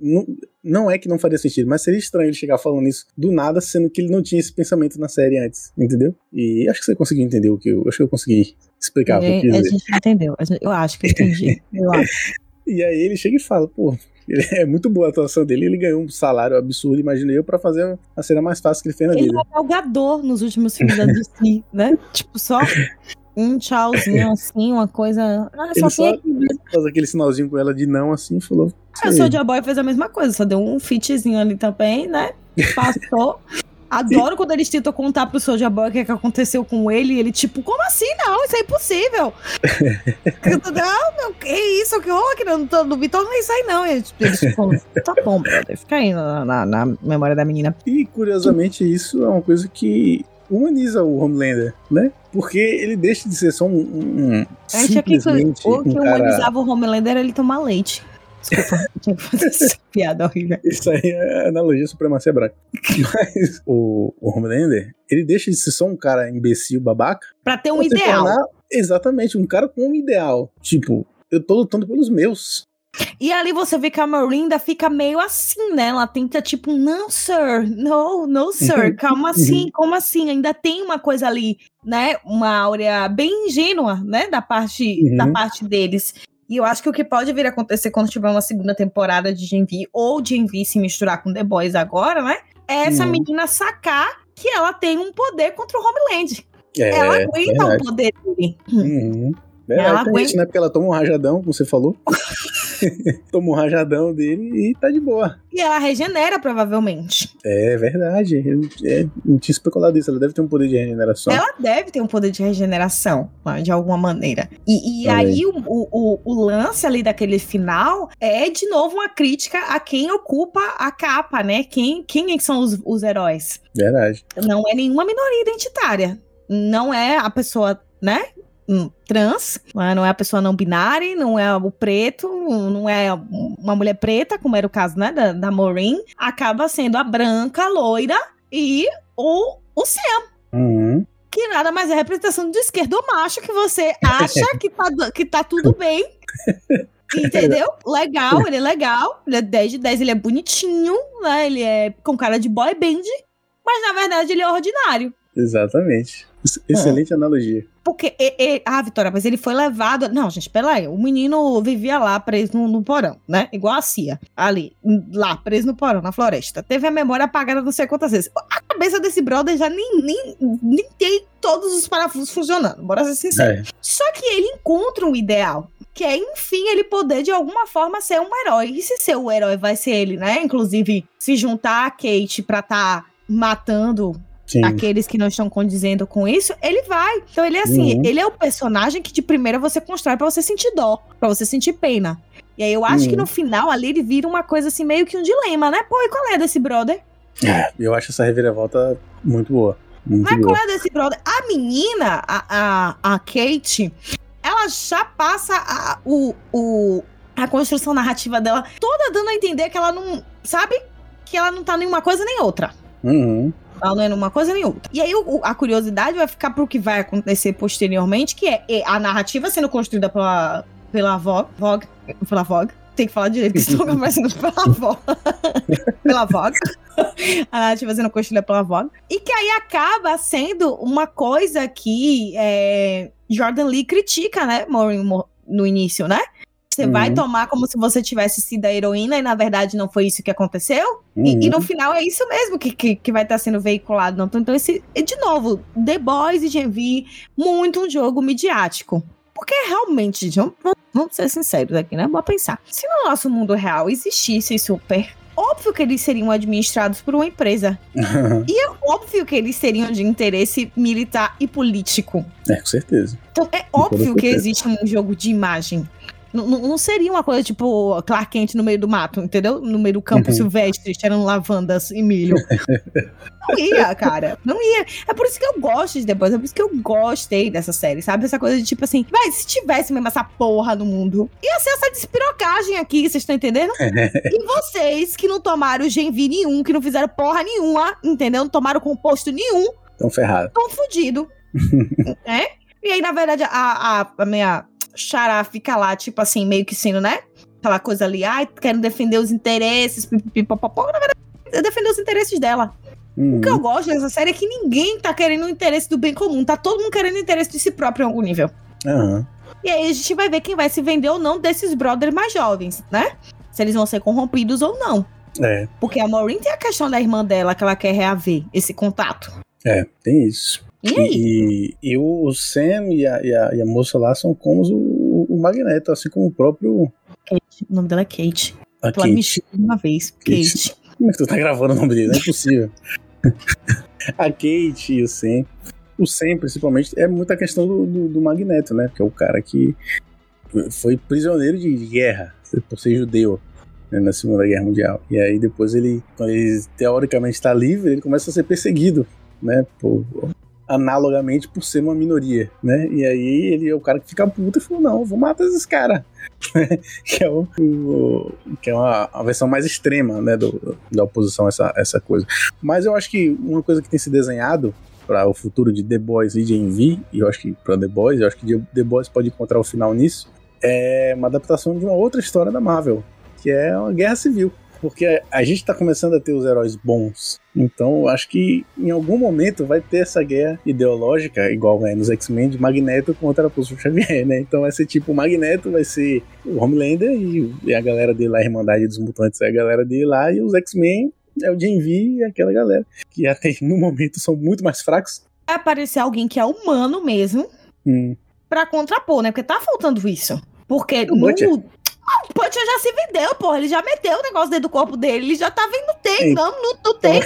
Não, não é que não faria sentido, mas seria estranho ele chegar falando isso do nada, sendo que ele não tinha esse pensamento na série antes, entendeu? E acho que você conseguiu entender o que eu. Acho que eu consegui explicar o que eu quis a dizer. gente entendeu. Eu acho que eu entendi. Eu acho. E aí ele chega e fala, pô. ele- É muito boa a atuação dele, ele ganhou um salário absurdo, imaginei eu, pra fazer a cena mais fácil que ele fez na Ele vida. é galgador nos últimos filmes da DC, né? Tipo, só um tchauzinho assim, uma coisa. Ah, só. Faz aquele sinalzinho com ela de não assim, falou. Ah, O. Soulja Boy fez a mesma coisa, só deu um fitzinho ali também, né? Passou. Adoro quando eles tentam contar pro Soulja Boy o que, é que aconteceu com ele e ele, tipo, como assim? Não, isso é impossível. Ah, meu, que isso? Que rola aqui? Não, tô, não me torna isso aí, não. E eles, ficam, tá bom, brother, fica aí na, na- na memória da menina. E curiosamente isso é uma coisa que humaniza o Homelander, né? Porque ele deixa de ser só um, um- um Acho que simplesmente o que um cara. humanizava o Homelander era ele tomar leite. Desculpa, tinha que fazer essa piada horrível. Isso aí é analogia à supremacia branca. Mas o, o Homelander, ele deixa de ser só um cara imbecil, babaca. Pra ter um pra ideal. tornar exatamente, um cara com um ideal. Tipo, eu tô lutando pelos meus. E ali você vê que a Marinda fica meio assim, né? Ela tenta, tipo, não, sir, no, no, sir, calma assim, como assim? Ainda tem uma coisa ali, né? Uma áurea bem ingênua, né? Da parte, Uhum. da parte deles. E eu acho que o que pode vir a acontecer quando tiver uma segunda temporada de Gen V ou Gen V se misturar com The Boys agora, né? É essa Uhum. menina sacar que ela tem um poder contra o Homeland. É, ela aguenta o poder dele. Uhum. Ela Verdade, tem aguenta- né? Porque ela toma um rajadão, como você falou. Toma um rajadão dele e tá de boa. E ela regenera, provavelmente. É verdade. É, não tinha especulado isso. Ela deve ter um poder de regeneração. Ela deve ter um poder de regeneração, de alguma maneira. E, e aí. o, o, o lance ali daquele final é, de novo, uma crítica a quem ocupa a capa, né? Quem, quem é são os, os heróis? Verdade. Não é nenhuma minoria identitária. Não é a pessoa, né? Hum, Trans, né, não é a pessoa não binária, não é o preto, não é uma mulher preta, como era o caso né, da, da Maureen, acaba sendo a branca, loira e o, o Sam Uhum. que nada mais é a representação do esquerdo macho que você acha que tá, que tá tudo bem. Entendeu? Legal, ele é legal. Ele é 10 de 10, ele é bonitinho, né? Ele é com cara de boy band, mas na verdade ele é ordinário. Exatamente. Ex- Excelente analogia. Porque, e- e- ah, Vitória, mas ele foi levado. Não, gente, peraí. O menino vivia lá preso no, no porão, né? Igual a Cia, ali, lá, preso no porão, na floresta. Teve a memória apagada não sei quantas vezes. A cabeça desse brother já nem, nem, nem tem todos os parafusos funcionando, bora ser sincero. É. Só que ele encontra um ideal. Que é, enfim, ele poder de alguma forma ser um herói. E se ser o herói vai ser ele, né? Inclusive, se juntar a Kate pra tá matando Sim. aqueles que não estão condizendo com isso, ele vai. Então ele é assim, Uhum. ele é o personagem que de primeira você constrói pra você sentir dó, pra você sentir pena. E aí eu acho Uhum. que no final ali ele vira uma coisa assim meio que um dilema, né? Pô, e qual é desse brother? É, Eu acho essa reviravolta muito boa. Muito Mas boa. qual é desse brother? A menina, a, a, a Kate, ela já passa a, o, o, a construção narrativa dela toda dando a entender que ela não, sabe? Que ela não tá nenhuma coisa nem outra. Uhum. É numa coisa nem outra. E aí o- a curiosidade vai ficar pro que vai acontecer posteriormente, que é é a narrativa sendo construída pela, pela Vogue. Pela Vogue. Tem que falar direito, estou conversando pela Vogue. pela Vogue. A narrativa sendo construída pela Vogue. E que aí acaba sendo uma coisa que é, Jordan Lee critica, né, Maureen no início, né? Você vai Uhum. tomar como se você tivesse sido a heroína e na verdade não foi isso que aconteceu? E, e Uhum. no final é isso mesmo que, que, que vai estar sendo veiculado. Não? Então, esse, e de novo, The Boys e Gen V, muito um jogo midiático. Porque realmente, vamos, vamos ser sinceros aqui, né? Bora pensar. Se no nosso mundo real existisse super, óbvio que eles seriam administrados por uma empresa. E é óbvio que eles seriam de interesse militar e político. É, com certeza. Então é Com óbvio que certeza. existe um jogo de imagem. Não, não- seria uma coisa tipo Clark Kent no meio do mato, entendeu? No meio do campo Uhum. silvestre, cheirando lavandas e milho. Não ia, cara. Não ia. É por isso que eu gosto de The Boys, é por isso que eu gostei dessa série, sabe? Essa coisa de tipo assim, vai, se tivesse mesmo essa porra no mundo, ia ser essa despirocagem aqui, vocês estão entendendo? e vocês que não tomaram genvi nenhum, que não fizeram porra nenhuma, entendeu? Não tomaram composto nenhum, Tão ferrado. tão fudido. é? E aí, na verdade, a, a, a minha xará fica lá, tipo assim, meio que sendo, né? Aquela coisa ali, ai, quero defender os interesses, pipipipopopó. Na verdade, é defender os interesses dela. Uhum. O que eu gosto dessa série é que ninguém tá querendo o interesse do bem comum, tá todo mundo querendo o interesse de si próprio em algum nível. Aham. E aí a gente vai ver quem vai se vender ou não desses brothers mais jovens, né? Se eles vão ser corrompidos ou não. É, Porque a Maureen tem a questão da irmã dela que ela quer reaver esse contato. é, tem isso. E aí? E, e o Sam e a, e a, e a moça lá são como o, o Magneto, assim como o próprio. Kate. O nome dela é Kate. A Ela me Kate. chama uma vez. Kate. Kate. Como é que tu tá gravando o nome dele? Não é possível. a Kate e o Sam. O Sam, principalmente, é muita questão do, do, do Magneto, né? Que é o cara que foi prisioneiro de guerra por ser judeu né, na Segunda Guerra Mundial. E aí depois ele, quando ele teoricamente está livre, ele começa a ser perseguido, né? Por, analogamente por ser uma minoria, né? E aí ele é o cara que fica puto e falou, não, vou matar esses caras. que é, o, o- que é uma, versão mais extrema, né, do, da oposição a essa, essa coisa. Mas eu acho que uma coisa que tem se desenhado para o futuro de The Boys e de Envy, e eu acho que para The Boys, eu acho que The Boys pode encontrar o final nisso, é uma adaptação de uma outra história da Marvel, que é uma guerra civil. Porque a gente tá começando a ter os heróis bons. Então, eu acho que em algum momento vai ter essa guerra ideológica, igual né, nos X-Men, de Magneto contra o Professor Xavier, né? Então vai ser tipo, o Magneto vai ser o Homelander e, e a galera dele lá, a Irmandade dos Mutantes é a galera dele lá, e os X-Men é o Gen V e aquela galera. Que até no momento são muito mais fracos. Vai aparecer alguém que é humano mesmo Hum, pra contrapor, né? Porque tá faltando isso. Porque no... O Puncher já se vendeu, porra. Ele já meteu o negócio dentro do corpo dele. Ele já tá vendo tem, não, não, não tem.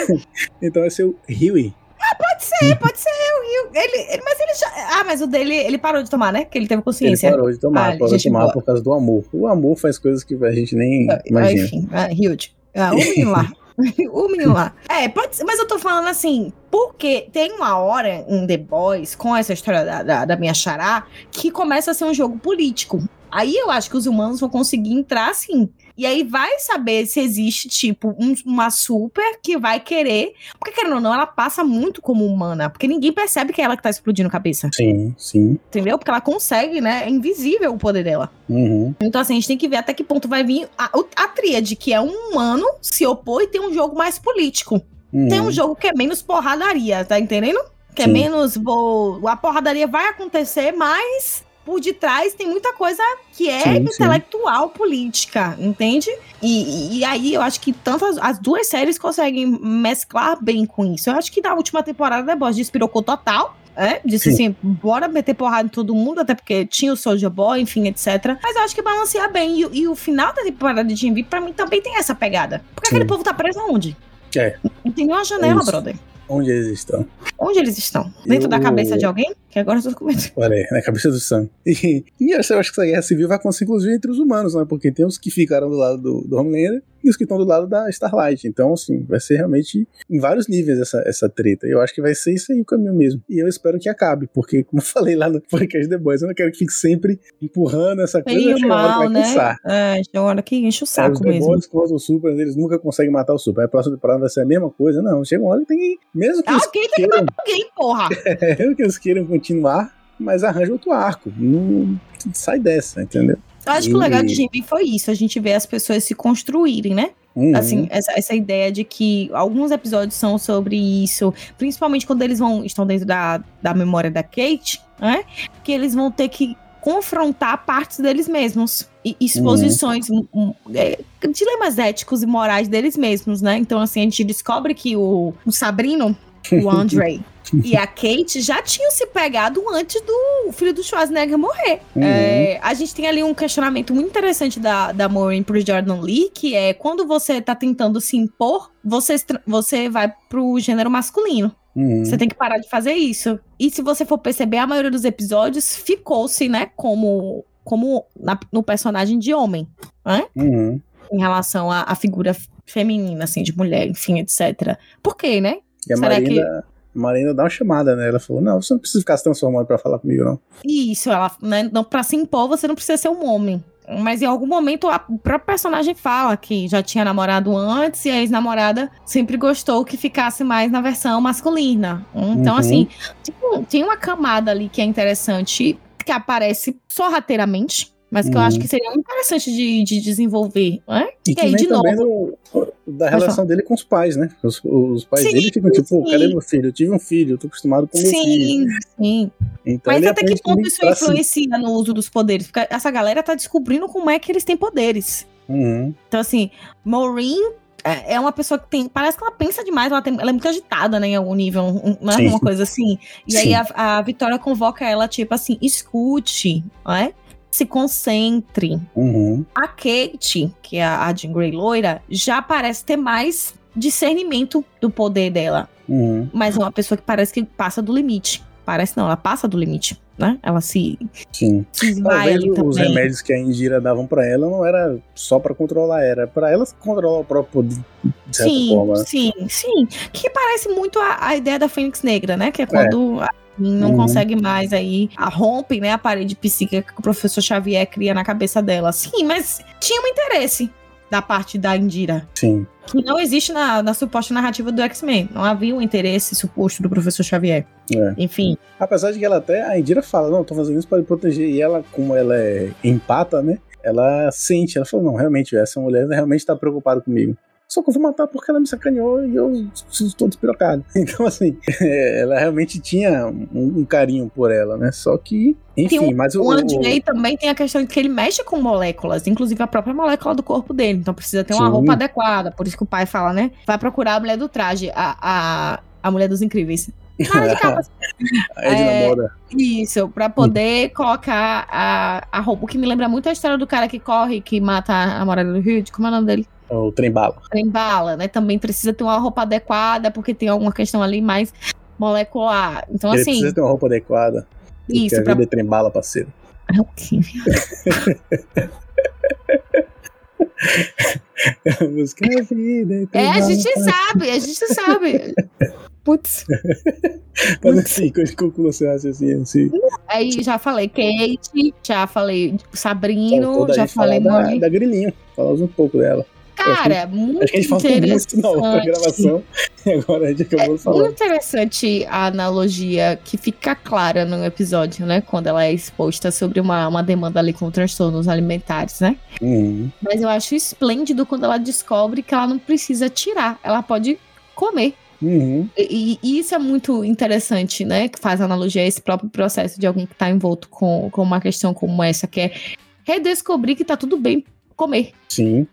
Então vai ser o Huey. Pode ser, pode ser. o Rio. Ele, ele- mas ele já. Ah, mas o dele, ele parou de tomar, né? Que ele teve Ele consciência. parou de tomar, Ah, parou de tomar boa. por causa do amor. O amor faz coisas que a gente nem Ah, imagina. Enfim, ah, huge. Ah, o menino lá. o menino lá. É, pode ser, mas eu tô falando assim, porque tem uma hora em The Boys, com essa história da, da, da minha xará, que começa a ser um jogo político. Aí eu acho que os humanos vão conseguir entrar assim. E aí vai saber se existe, tipo, um- uma super que vai querer. Porque, querendo ou não, ela passa muito como humana. Porque ninguém percebe que é ela que tá explodindo a cabeça. Sim, sim. Entendeu? Porque ela consegue, né? É invisível o poder dela. Uhum. Então, assim, a gente tem que ver até que ponto vai vir a, a tríade, que é um humano se opor e tem um jogo mais político. uhum. Tem um jogo que é menos porradaria, tá entendendo? Que é Sim. menos. Vou, a porradaria vai acontecer, mas por detrás tem muita coisa que é Sim, sim. intelectual, política, entende? E, e- aí eu acho que tanto as, as duas séries conseguem mesclar bem com isso. Eu acho que na última temporada The Boys despirocou total. É, disse Sim. assim, bora meter porrada em todo mundo, até porque tinha o Soldier Boy, enfim, etc. Mas eu acho que balanceia bem. E, e o final da temporada de Jim V, pra mim, também tem essa pegada. Porque Sim. aquele povo tá preso aonde? É. Não tem nenhuma janela, Isso. brother. Onde eles estão? Onde eles estão? Dentro da Eu- cabeça de alguém? Que agora eu tô com medo. Olha aí, na cabeça do Sam. E, e eu acho que essa guerra civil vai acontecer, inclusive, entre os humanos, né? Porque tem os que ficaram do lado do, do Homelander e os que estão do lado da Starlight. Então, assim, vai ser realmente em vários níveis essa, essa treta. Eu acho que vai ser isso aí o caminho mesmo. E eu espero que acabe, porque, como eu falei lá no podcast The Boys, eu não quero que fique sempre empurrando essa coisa. Meio mal, vai né? cansar. É, chega uma hora que enche o saco os mesmo. demônios contra o Super, eles nunca conseguem matar o Super. Aí a próxima temporada vai ser a mesma coisa. Não, chega uma hora que tem que. Mesmo que eles Alguém tem que matar alguém, porra! mesmo que eles queiram continuar, mas arranja outro arco. Não sai dessa, entendeu? Eu acho que o legal de E- Jimmy foi isso, a gente vê as pessoas se construírem, né? Uhum. Assim, essa, essa ideia de que alguns episódios são sobre isso, principalmente quando eles vão estão dentro da, da memória da Kate, né? Que eles vão ter que confrontar partes deles mesmos. E exposições, um, um, é, dilemas éticos e morais deles mesmos, né? Então, assim, a gente descobre que o, o Sabrino, o Andre e a Kate já tinham se pegado antes do filho do Schwarzenegger morrer. Uhum. É, a gente tem ali um questionamento muito interessante da, da Maureen pro Jordan Lee, que é quando você tá tentando se impor, você, você vai pro gênero masculino. Uhum. Você tem que parar de fazer isso. E se você for perceber, a maioria dos episódios ficou-se, né, como, como na- no personagem de homem, né? Uhum. Em relação à figura feminina, assim, de mulher, enfim, etc. Por quê, né? E a Será Marina, a Marina dá uma chamada, né? Ela falou: Não, você não precisa ficar se transformando pra falar comigo, não. Isso, ela, né, não, pra se impor, você não precisa ser um homem. Mas em algum momento a o próprio personagem fala que já tinha namorado antes e a ex-namorada sempre gostou que ficasse mais na versão masculina. Então, Uhum. assim, tem uma camada ali que é interessante, que aparece sorrateiramente, mas que eu Uhum. acho que seria muito interessante de, de desenvolver, né? E E que aí, de novo. do- da relação dele com os pais, né? Os, os pais Sim, dele ficam tipo, sim. cadê meu filho? Eu tive um filho, eu tô acostumado com meu filho. Sim, sim. Então Mas até que ponto isso influencia no uso dos poderes? Porque essa galera tá descobrindo como é que eles têm poderes. Uhum. Então, assim, Maureen é é uma pessoa que tem. Parece que ela pensa demais, ela, tem, ela é muito agitada, né, em algum nível, não é Sim. uma coisa assim. E Sim. aí a, a Vitória convoca ela, tipo assim, escute, não é? Se concentre. Uhum. A Kate, que é a Jean Grey loira, já parece ter mais discernimento do poder dela. Uhum. Mas é uma pessoa que parece que passa do limite. Parece não, ela passa do limite, né? Ela se, Sim. se Talvez os também. remédios que a Indira davam pra ela não era só pra controlar, era pra ela controlar o próprio de certa sim, forma. sim, sim. Que parece muito a, a ideia da Fênix Negra, né? Que é quando a Jean não Uhum. consegue mais aí, a rompe, né, a parede psíquica que o professor Xavier cria na cabeça dela. Sim, mas tinha um interesse da parte da Indira. Sim. Que não existe na, na suposta narrativa do X-Men. Não havia um interesse suposto do professor Xavier. É. Enfim. Apesar de que ela até, a Indira fala, não, tô fazendo isso pra me proteger. E ela, como ela é empata, né? Ela sente, ela falou, não, realmente, essa mulher realmente tá preocupada comigo. Só que eu vou matar porque ela me sacaneou e eu estou despirocado. Então, assim, ela realmente tinha um, um carinho por ela, né? Só que, enfim, Tem mas o. O Andrei também tem a questão de que ele mexe com moléculas, inclusive a própria molécula do corpo dele. Então precisa ter uma Sim. roupa adequada. Por isso que o pai fala, né? Vai procurar a mulher do traje, a, a, a mulher dos incríveis. De capa. A É. Moda. Isso, pra poder colocar a, a roupa. O que me lembra muito a história do cara que corre, que mata a namorada do Rio. Como é o nome dele? O trem bala. Trem bala, né? Também precisa ter uma roupa adequada, porque tem alguma questão ali mais molecular. Então, Ele assim, precisa ter uma roupa adequada. Porque isso, a pra. vida é trem bala, parceiro. A música é a vida. é É, a gente sabe, a gente sabe. Putz. Mas assim, conclua seu raciocínio, assim. Aí já falei Kate, já falei Sabrino, já falei da, Molly. da Grilinho. Falar um pouco dela. Cara, muito Acho que a gente falou muito na outra interessante. gravação. E agora a gente acabou de falar. Muito interessante a analogia que fica clara no episódio, né? Quando ela é exposta sobre uma, uma demanda ali com transtornos alimentares, né? Uhum. Mas eu acho esplêndido quando ela descobre que ela não precisa tirar, ela pode comer. Uhum. E, e isso é muito interessante, né? Que faz analogia a esse próprio processo de alguém que tá envolto com, com uma questão como essa, que é redescobrir que tá tudo bem comer. Sim.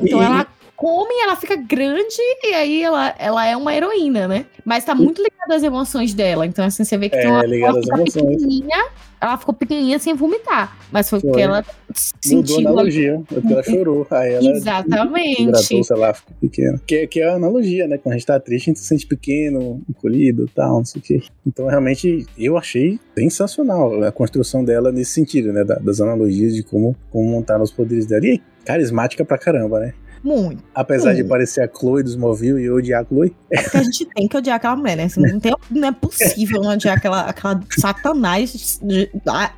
Então E- ela come, ela fica grande e aí ela, ela é uma heroína, né? Mas tá muito ligada às emoções dela. Então, assim, você vê que É, tem uma, ela pequenininha, ela ficou pequenininha sem vomitar. Mas foi porque Foi. ela Mudou a sentiu. analogia. é Porque ela chorou. Aí ela Exatamente. hidratou, sei lá, ficou pequena. Que, é- que é a analogia, né? Quando a gente tá triste, a gente se sente pequeno, encolhido tal, não sei o quê. Então, realmente, eu achei sensacional a construção dela nesse sentido, né? da- das analogias de como, como montar os poderes dela. E carismática pra caramba, né? Muito. Apesar de Hum. parecer a Chloe dos Smallville e eu odiar a Chloe. É porque a gente tem que odiar aquela mulher, né? Assim, Não, tem, não é possível não odiar aquela, aquela satanás de- ah,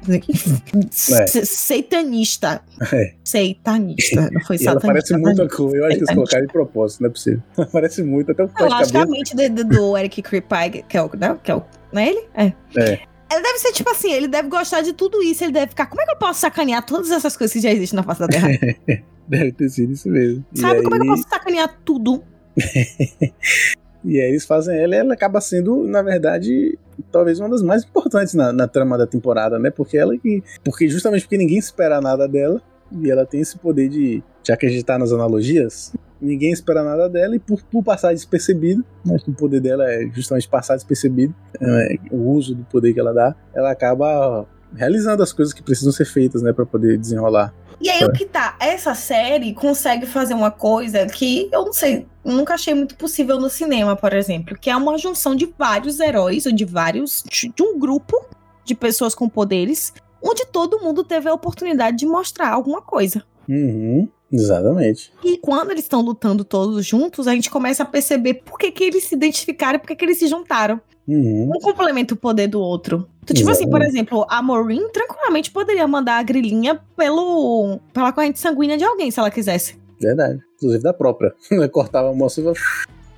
se- seitanista. É. Seitanista. Não foi E ela satanista. parece muito a satanista. Chloe. Eu acho que eles colocaram de propósito, não é possível. Ela parece muito, até o É, de logicamente, do, do, Eric Kripke, que é o. Né, que é o não é ele? É. É. Ele deve ser tipo assim, ele deve gostar de tudo isso, ele deve ficar. Como é que eu posso sacanear todas essas coisas que já existem na face da Terra? Deve ter sido isso mesmo. E Sabe como é que eu aí- posso sacanear tudo? E aí eles fazem ela e ela acaba sendo, na verdade, talvez uma das mais importantes na, na trama da temporada, né? Porque ela que. Porque justamente porque ninguém espera nada dela. E ela tem esse poder de, de acreditar nas analogias. Ninguém espera nada dela, e por, por passar despercebido, mas o poder dela é justamente passar despercebido, é, o uso do poder que ela dá, ela acaba realizando as coisas que precisam ser feitas, né, para poder desenrolar. E aí, o que tá? Essa série consegue fazer uma coisa que eu não sei, nunca achei muito possível no cinema, por exemplo, que é uma junção de vários heróis, ou de vários. de de um grupo de pessoas com poderes, onde todo mundo teve a oportunidade de mostrar alguma coisa. Uhum, exatamente. E quando eles estão lutando todos juntos, a gente começa a perceber por que, que eles se identificaram e por que, que eles se juntaram. Uhum. Um complementa o poder do outro. Então, tipo assim, por Exatamente. exemplo, a Maureen tranquilamente poderia mandar a grilinha pelo, pela corrente sanguínea de alguém, se ela quisesse. Verdade. Inclusive da própria. Ela cortava a moça e vai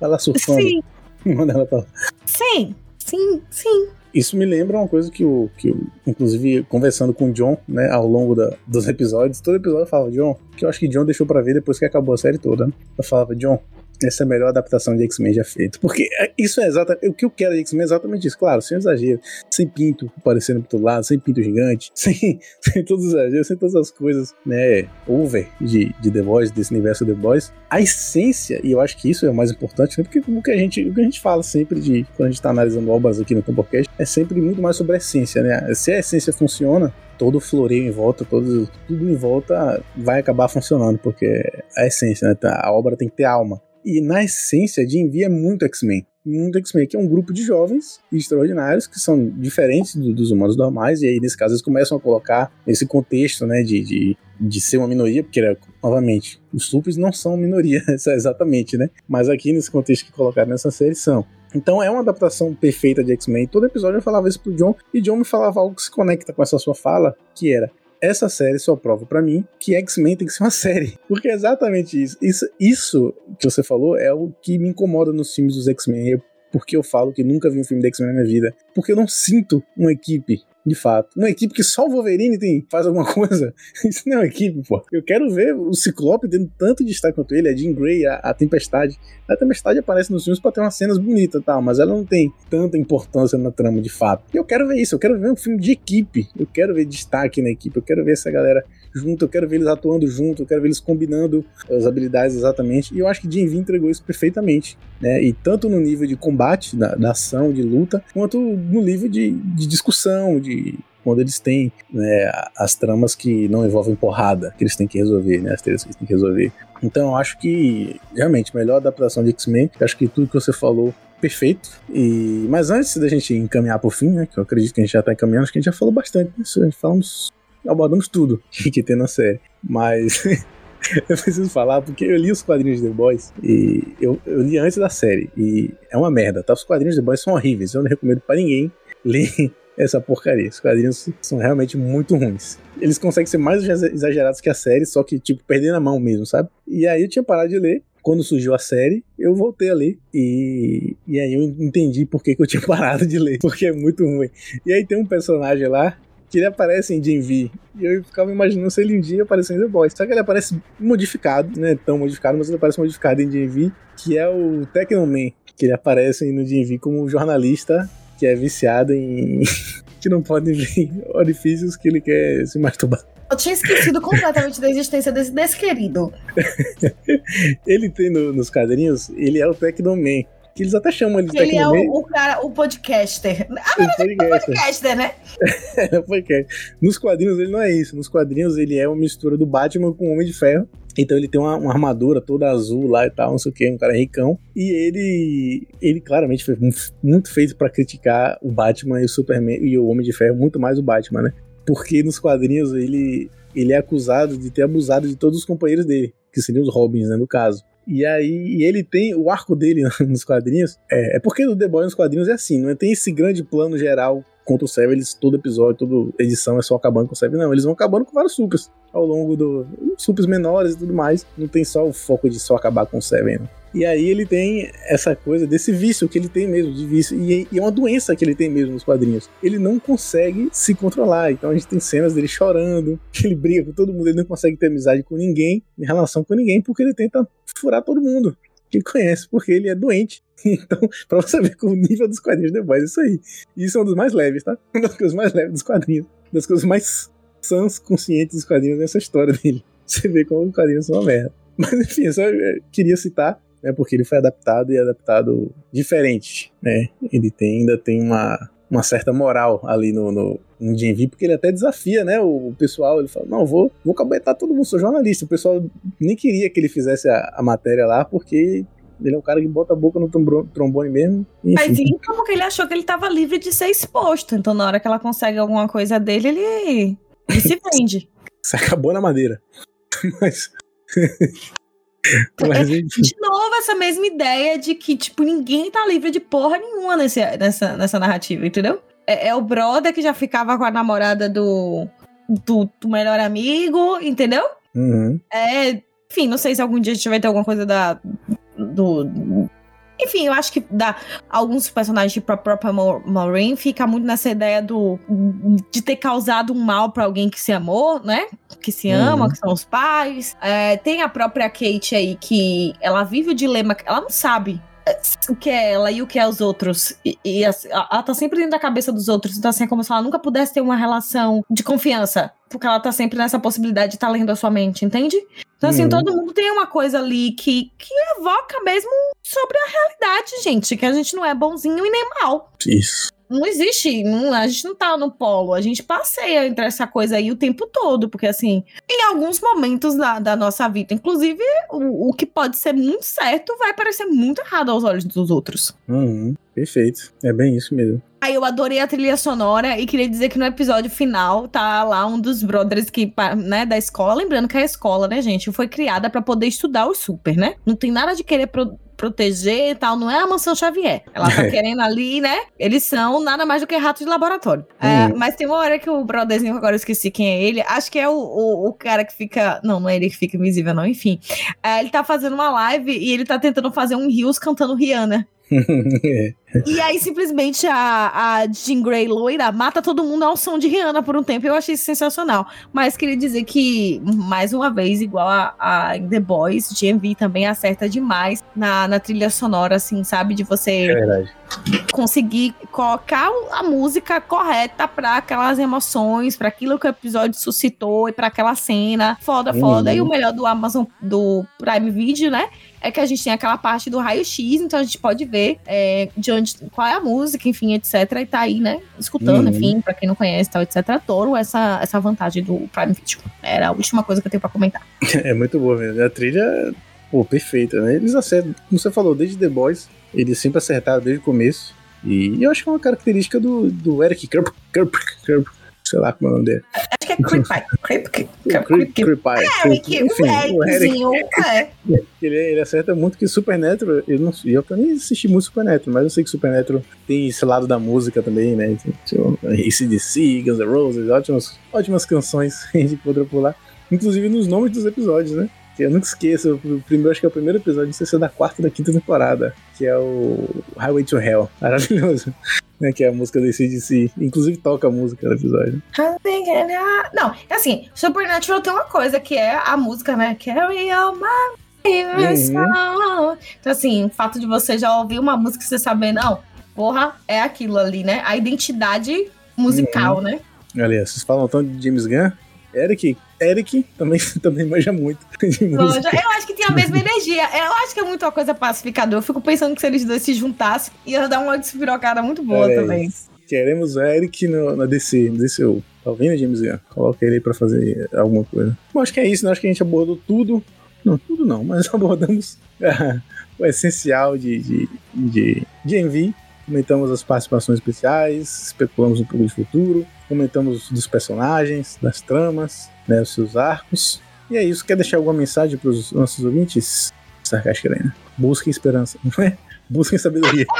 lá surfando. Sim, Manda ela pra lá. sim, sim, sim. Isso me lembra uma coisa que eu, que eu, inclusive, conversando com o John, né, ao longo da- dos episódios, todo episódio eu falava, John, que eu acho que John deixou pra ver depois que acabou a série toda, né? Eu falava, John, essa é a melhor adaptação de X-Men já feita. Porque é- isso é exatamente. O que eu quero de X-Men é exatamente isso. Claro, sem exagero. Sem pinto aparecendo pro todo lado, sem pinto gigante, sem, sem todos os exageros, sem todas as coisas, né, over de, de The Boys, desse universo The Boys. A essência, e eu acho que isso é o mais importante, né, porque o que a gente, o que a gente fala sempre de quando a gente tá analisando obras aqui no Tamborcast é sempre muito mais sobre a essência, né? Se a essência funciona, todo o floreio em volta, todo, tudo em volta vai acabar funcionando, porque a essência, né? Tá- A obra tem que ter alma. E na essência, de Envy é muito X-Men. Muito X-Men, que é um grupo de jovens extraordinários que são diferentes do- dos humanos normais, e aí nesse caso eles começam a colocar esse contexto, né, de, de, de ser uma minoria, porque, né, novamente, os supers não são minoria, exatamente, né? Mas aqui nesse contexto que colocaram nessa série são. Então é uma adaptação perfeita de X-Men. Todo episódio eu falava isso pro John, e John me falava algo que se conecta com essa sua fala, que era essa série só prova pra mim que X-Men tem que ser uma série. Porque é exatamente isso. isso. Isso que você falou é o que me incomoda nos filmes dos X-Men. É porque eu falo que nunca vi um filme de X-Men na minha vida. Porque eu não sinto uma equipe de fato. Uma equipe que só o Wolverine tem, faz alguma coisa. Isso não é uma equipe, pô. Eu quero ver o Ciclope tendo tanto destaque quanto ele, a Jean Grey, a, a Tempestade. A Tempestade aparece nos filmes pra ter umas cenas bonitas e tal, mas ela não tem tanta importância na trama de fato. Eu quero ver isso, eu quero ver um filme de equipe. Eu quero ver destaque na equipe, eu quero ver essa galera junto, eu quero ver eles atuando junto, eu quero ver eles combinando as habilidades exatamente. E eu acho que Jim V entregou isso perfeitamente, né? E tanto no nível de combate, da, da ação, de luta, quanto no nível de, de discussão, de quando eles têm né, as tramas que não envolvem porrada, que eles têm que resolver, né? As tretas que eles têm que resolver. Então eu acho que, realmente, melhor adaptação de X-Men. Acho que tudo que você falou perfeito. E mas antes da gente encaminhar para o fim, né, que eu acredito que a gente já está encaminhando, acho que a gente já falou bastante. Né, a gente falamos, abordamos tudo que tem na série. Mas eu preciso falar porque eu li os quadrinhos de The Boys e eu, eu li antes da série e é uma merda, tá? Os quadrinhos de The Boys são horríveis. Eu não recomendo para ninguém ler essa porcaria. Os quadrinhos são realmente muito ruins. Eles conseguem ser mais exagerados que a série, só que, tipo, perdendo a mão mesmo, sabe? E aí eu tinha parado de ler. Quando surgiu a série, eu voltei a ler. E, e aí eu entendi por que, que eu tinha parado de ler. Porque é muito ruim. E aí tem um personagem lá que ele aparece em Gen V. E eu ficava imaginando se ele um dia aparecendo em The Boys. Só que ele aparece modificado, não é tão modificado, mas ele aparece modificado em Gen V, que é o Technoman, que ele aparece no Gen V como jornalista que é viciado em. que não pode ver orifícios que ele quer se masturbar. Eu tinha esquecido completamente da existência desse, desse querido. ele tem no, nos quadrinhos, ele é o Tecnoman. Que eles até chamam ele de Ele é o, o cara, o podcaster. Ah, O mas é o podcaster, né? É, podcast. Nos quadrinhos ele não é isso. Nos quadrinhos ele é uma mistura do Batman com o Homem de Ferro. Então ele tem uma, uma armadura toda azul lá e tal, não sei o que, um cara ricão. E ele, ele claramente foi muito feito para criticar o Batman e o Superman e o Homem de Ferro, muito mais o Batman, né? Porque nos quadrinhos ele, ele é acusado de ter abusado de todos os companheiros dele, que seriam os Robins, né, no caso. E aí e ele tem o arco dele nos quadrinhos. É, é porque o The Boy nos quadrinhos é assim, não é? tem esse grande plano geral contra o Seven, eles todo episódio, toda edição é só acabando com o Seven. Não, eles vão acabando com vários supers ao longo do. supers menores e tudo mais. Não tem só o foco de só acabar com o Seven, né? E aí ele tem essa coisa desse vício que ele tem mesmo, de vício. E, é uma doença que ele tem mesmo nos quadrinhos. Ele não consegue se controlar. Então a gente tem cenas dele chorando, que ele briga com todo mundo, ele não consegue ter amizade com ninguém, em relação com ninguém, porque ele tenta furar todo mundo que conhece, porque ele é doente. Então, pra você ver com o nível dos quadrinhos de Boys, isso aí. Isso é um dos mais leves, tá? Uma das coisas mais leves dos quadrinhos. Uma das coisas mais sãs, conscientes dos quadrinhos nessa história dele. Você vê como os quadrinhos são uma merda. Mas enfim, eu só queria citar, né? Porque ele foi adaptado e adaptado diferente, né? Ele tem, ainda tem uma, uma certa moral ali no, no, no GNV, porque ele até desafia, né, o, pessoal, ele fala, não, vou, vou cabetar todo mundo, sou jornalista, o pessoal nem queria que ele fizesse a, a matéria lá, porque ele é um cara que bota a boca no trombone mesmo. Enfim. Mas então porque ele achou que ele estava livre de ser exposto. Então, na hora que ela consegue alguma coisa dele, ele, ele se vende. Isso acabou na madeira. Mas. Mas, de novo, essa mesma ideia de que, tipo, ninguém tá livre de porra nenhuma nesse, nessa, nessa narrativa, entendeu? É, é o brother que já ficava com a namorada do, do, do melhor amigo, entendeu? Uhum. É, enfim, não sei se algum dia a gente vai ter alguma coisa da, do. Enfim, eu acho que dá alguns personagens, tipo a própria Maureen, fica muito nessa ideia do de ter causado um mal para alguém que se amou, né? Que se ama, uhum. que são os pais. É, tem a própria Kate aí, que ela vive o dilema, ela não sabe o que é ela e o que é os outros. E, e ela tá sempre dentro da cabeça dos outros. Então, assim, é como se ela nunca pudesse ter uma relação de confiança. Porque ela tá sempre nessa possibilidade de estar tá lendo a sua mente, entende? Então, assim, uhum. todo mundo tem uma coisa ali que, que evoca mesmo sobre a realidade, gente. Que a gente não é bonzinho e nem mal. Isso. Não existe, não, a gente não tá no polo, a gente passeia entre essa coisa aí o tempo todo, porque assim, em alguns momentos da, da nossa vida, inclusive, o, o que pode ser muito certo vai parecer muito errado aos olhos dos outros. Uhum, perfeito, é bem isso mesmo. Aí eu adorei a trilha sonora e queria dizer que no episódio final tá lá um dos brothers que, né, da escola. Lembrando que a escola, né, gente, foi criada para poder estudar o super, né? Não tem nada de querer pro proteger e tal, não é a mansão Xavier. Ela tá querendo ali, né? Eles são nada mais do que ratos de laboratório. É. É, mas tem uma hora que o brotherzinho, agora eu esqueci quem é ele, acho que é o, o, o, cara que fica. Não, não é ele que fica invisível, não, enfim. É, ele tá fazendo uma live e ele tá tentando fazer um rios cantando Rihanna. E aí, simplesmente, a, a Jean Grey loira mata todo mundo ao som de Rihanna por um tempo. Eu achei isso sensacional. Mas queria dizer que, mais uma vez, igual a, a The Boys, GMV também acerta demais na, na trilha sonora, assim, sabe? De você É conseguir colocar a música correta para aquelas emoções, para aquilo que o episódio suscitou e para aquela cena. Foda, Uhum. foda. E o melhor do Amazon, do Prime Video, né? É que a gente tem aquela parte do raio-x, então a gente pode ver é, de onde, qual é a música, enfim, etc. E tá aí, né? Escutando, Uhum. enfim, pra quem não conhece, tal, etc. Adoro essa, essa vantagem do Prime Video. Era a última coisa que eu tenho pra comentar. É muito boa mesmo. A trilha, pô, perfeita, né? Eles acertam, como você falou, desde The Boys, eles sempre acertaram desde o começo. E eu acho que é uma característica do, do Eric Kerp, Kerp, Kerp, sei lá como é o nome dele. Acho que é Creepy. Creepy. Enfim, ele, acerta muito que Supernatural, eu não eu nem assisti muito Supernatural, mas eu sei que Supernatural tem esse lado da música também, né? ACDC, Guns N' Roses, ótimas, ótimas canções que a gente por lá. Inclusive nos nomes dos episódios, né? Eu nunca esqueço, o primeiro, acho que é o primeiro episódio, não sei se é da quarta ou da quinta temporada, que é o Highway to Hell. Maravilhoso. Né, que é a música do ACDC. Inclusive toca a música do episódio. Não, é assim, Supernatural tem uma coisa que é a música, né? Carry on my song. Então, assim, o fato de você já ouvir uma música e você saber, não, porra, é aquilo ali, né? A identidade musical, né? Aliás, vocês falam tanto de James Gunn. Eric, Eric também, também manja muito música. Eu acho que tem a mesma energia. Eu acho que é muito uma coisa pacificadora. Eu fico pensando que se eles dois se juntassem, ia dar uma despirocada muito boa aí. também. Queremos Eric no, na DC, no DCU. Tá ouvindo, James Gunn? Coloca ele aí pra fazer alguma coisa. Bom, acho que é isso, né? Acho que a gente abordou tudo. Não, tudo não, mas abordamos ah, o essencial de, de, de, de Envy. Comentamos as participações especiais, especulamos um pouco de futuro, comentamos dos personagens, das tramas, né, os seus arcos. E é isso. Quer deixar alguma mensagem para os nossos ouvintes? Sarcástica, Helena. Busquem esperança, não é? Busquem sabedoria.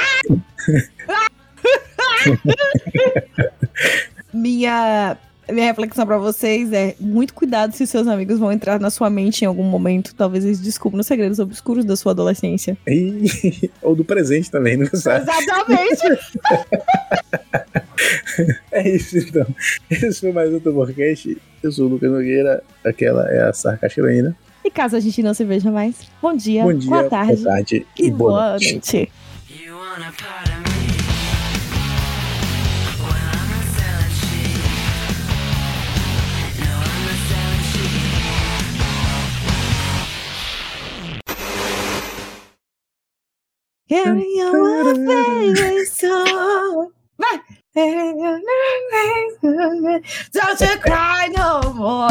Minha, minha reflexão pra vocês é muito cuidado se seus amigos vão entrar na sua mente em algum momento. Talvez eles descubram os segredos obscuros da sua adolescência. E- Ou do presente também, não sabe? Exatamente. É isso então. Esse foi mais um Tamborcast. Eu sou o Lucas Nogueira, aquela é a Sarcástica e caso a gente não se veja mais, bom dia, Bom dia, boa tarde boa tarde e boa noite. You want a part of me? Well, I'm a selling sheep. No, I'm a selling sheep. Carry on my favorite song. Vai! Don't you cry no more.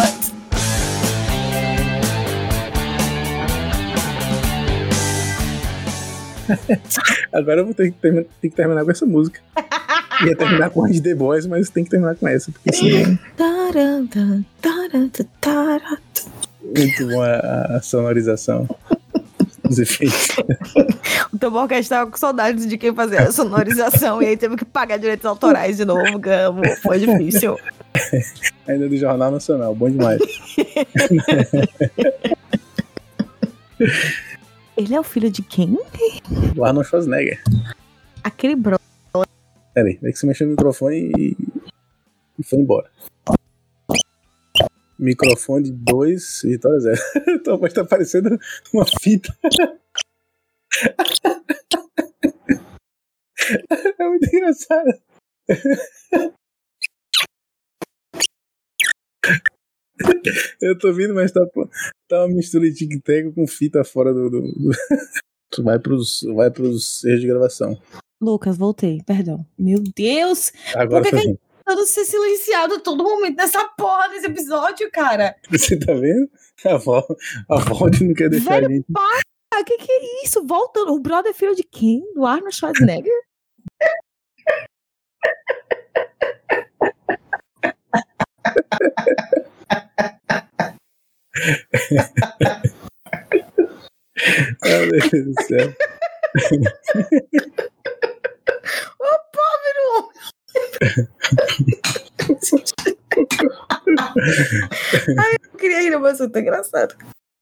Agora eu vou ter que, terminar, ter que terminar com essa música. Ia terminar com a de The Boys, mas tem que terminar com essa, porque senão muito bom a, a sonorização dos efeitos. O Tamborcast tava com saudades de quem fazia a sonorização e aí teve que pagar direitos autorais de novo, Gamo. Foi difícil. Ainda do Jornal Nacional, bom demais. Ele é o filho de quem? Do Arnold Schwarzenegger. Aquele bro. Pera aí, é que você mexeu no microfone e, e foi embora. Microfone 2, Vitória 0. Tua voz tá parecendo uma fita. É muito engraçado. Eu tô ouvindo, mas tá, tá uma mistura de tic-tac com fita fora do. do, do... Vai, pros, vai pros erros de gravação. Lucas, voltei, perdão. Meu Deus! Agora Por que que-. Tentando ser silenciado a todo momento nessa porra desse episódio, cara. Você tá vendo? A Val, a Val não quer deixar Velho, a gente. O que, que é isso? Voltando. O brother é filho de quem? Do Arnold Schwarzenegger? Ah, meu Deus do céu. Ai, eu queria rir, mas eu tô engraçado.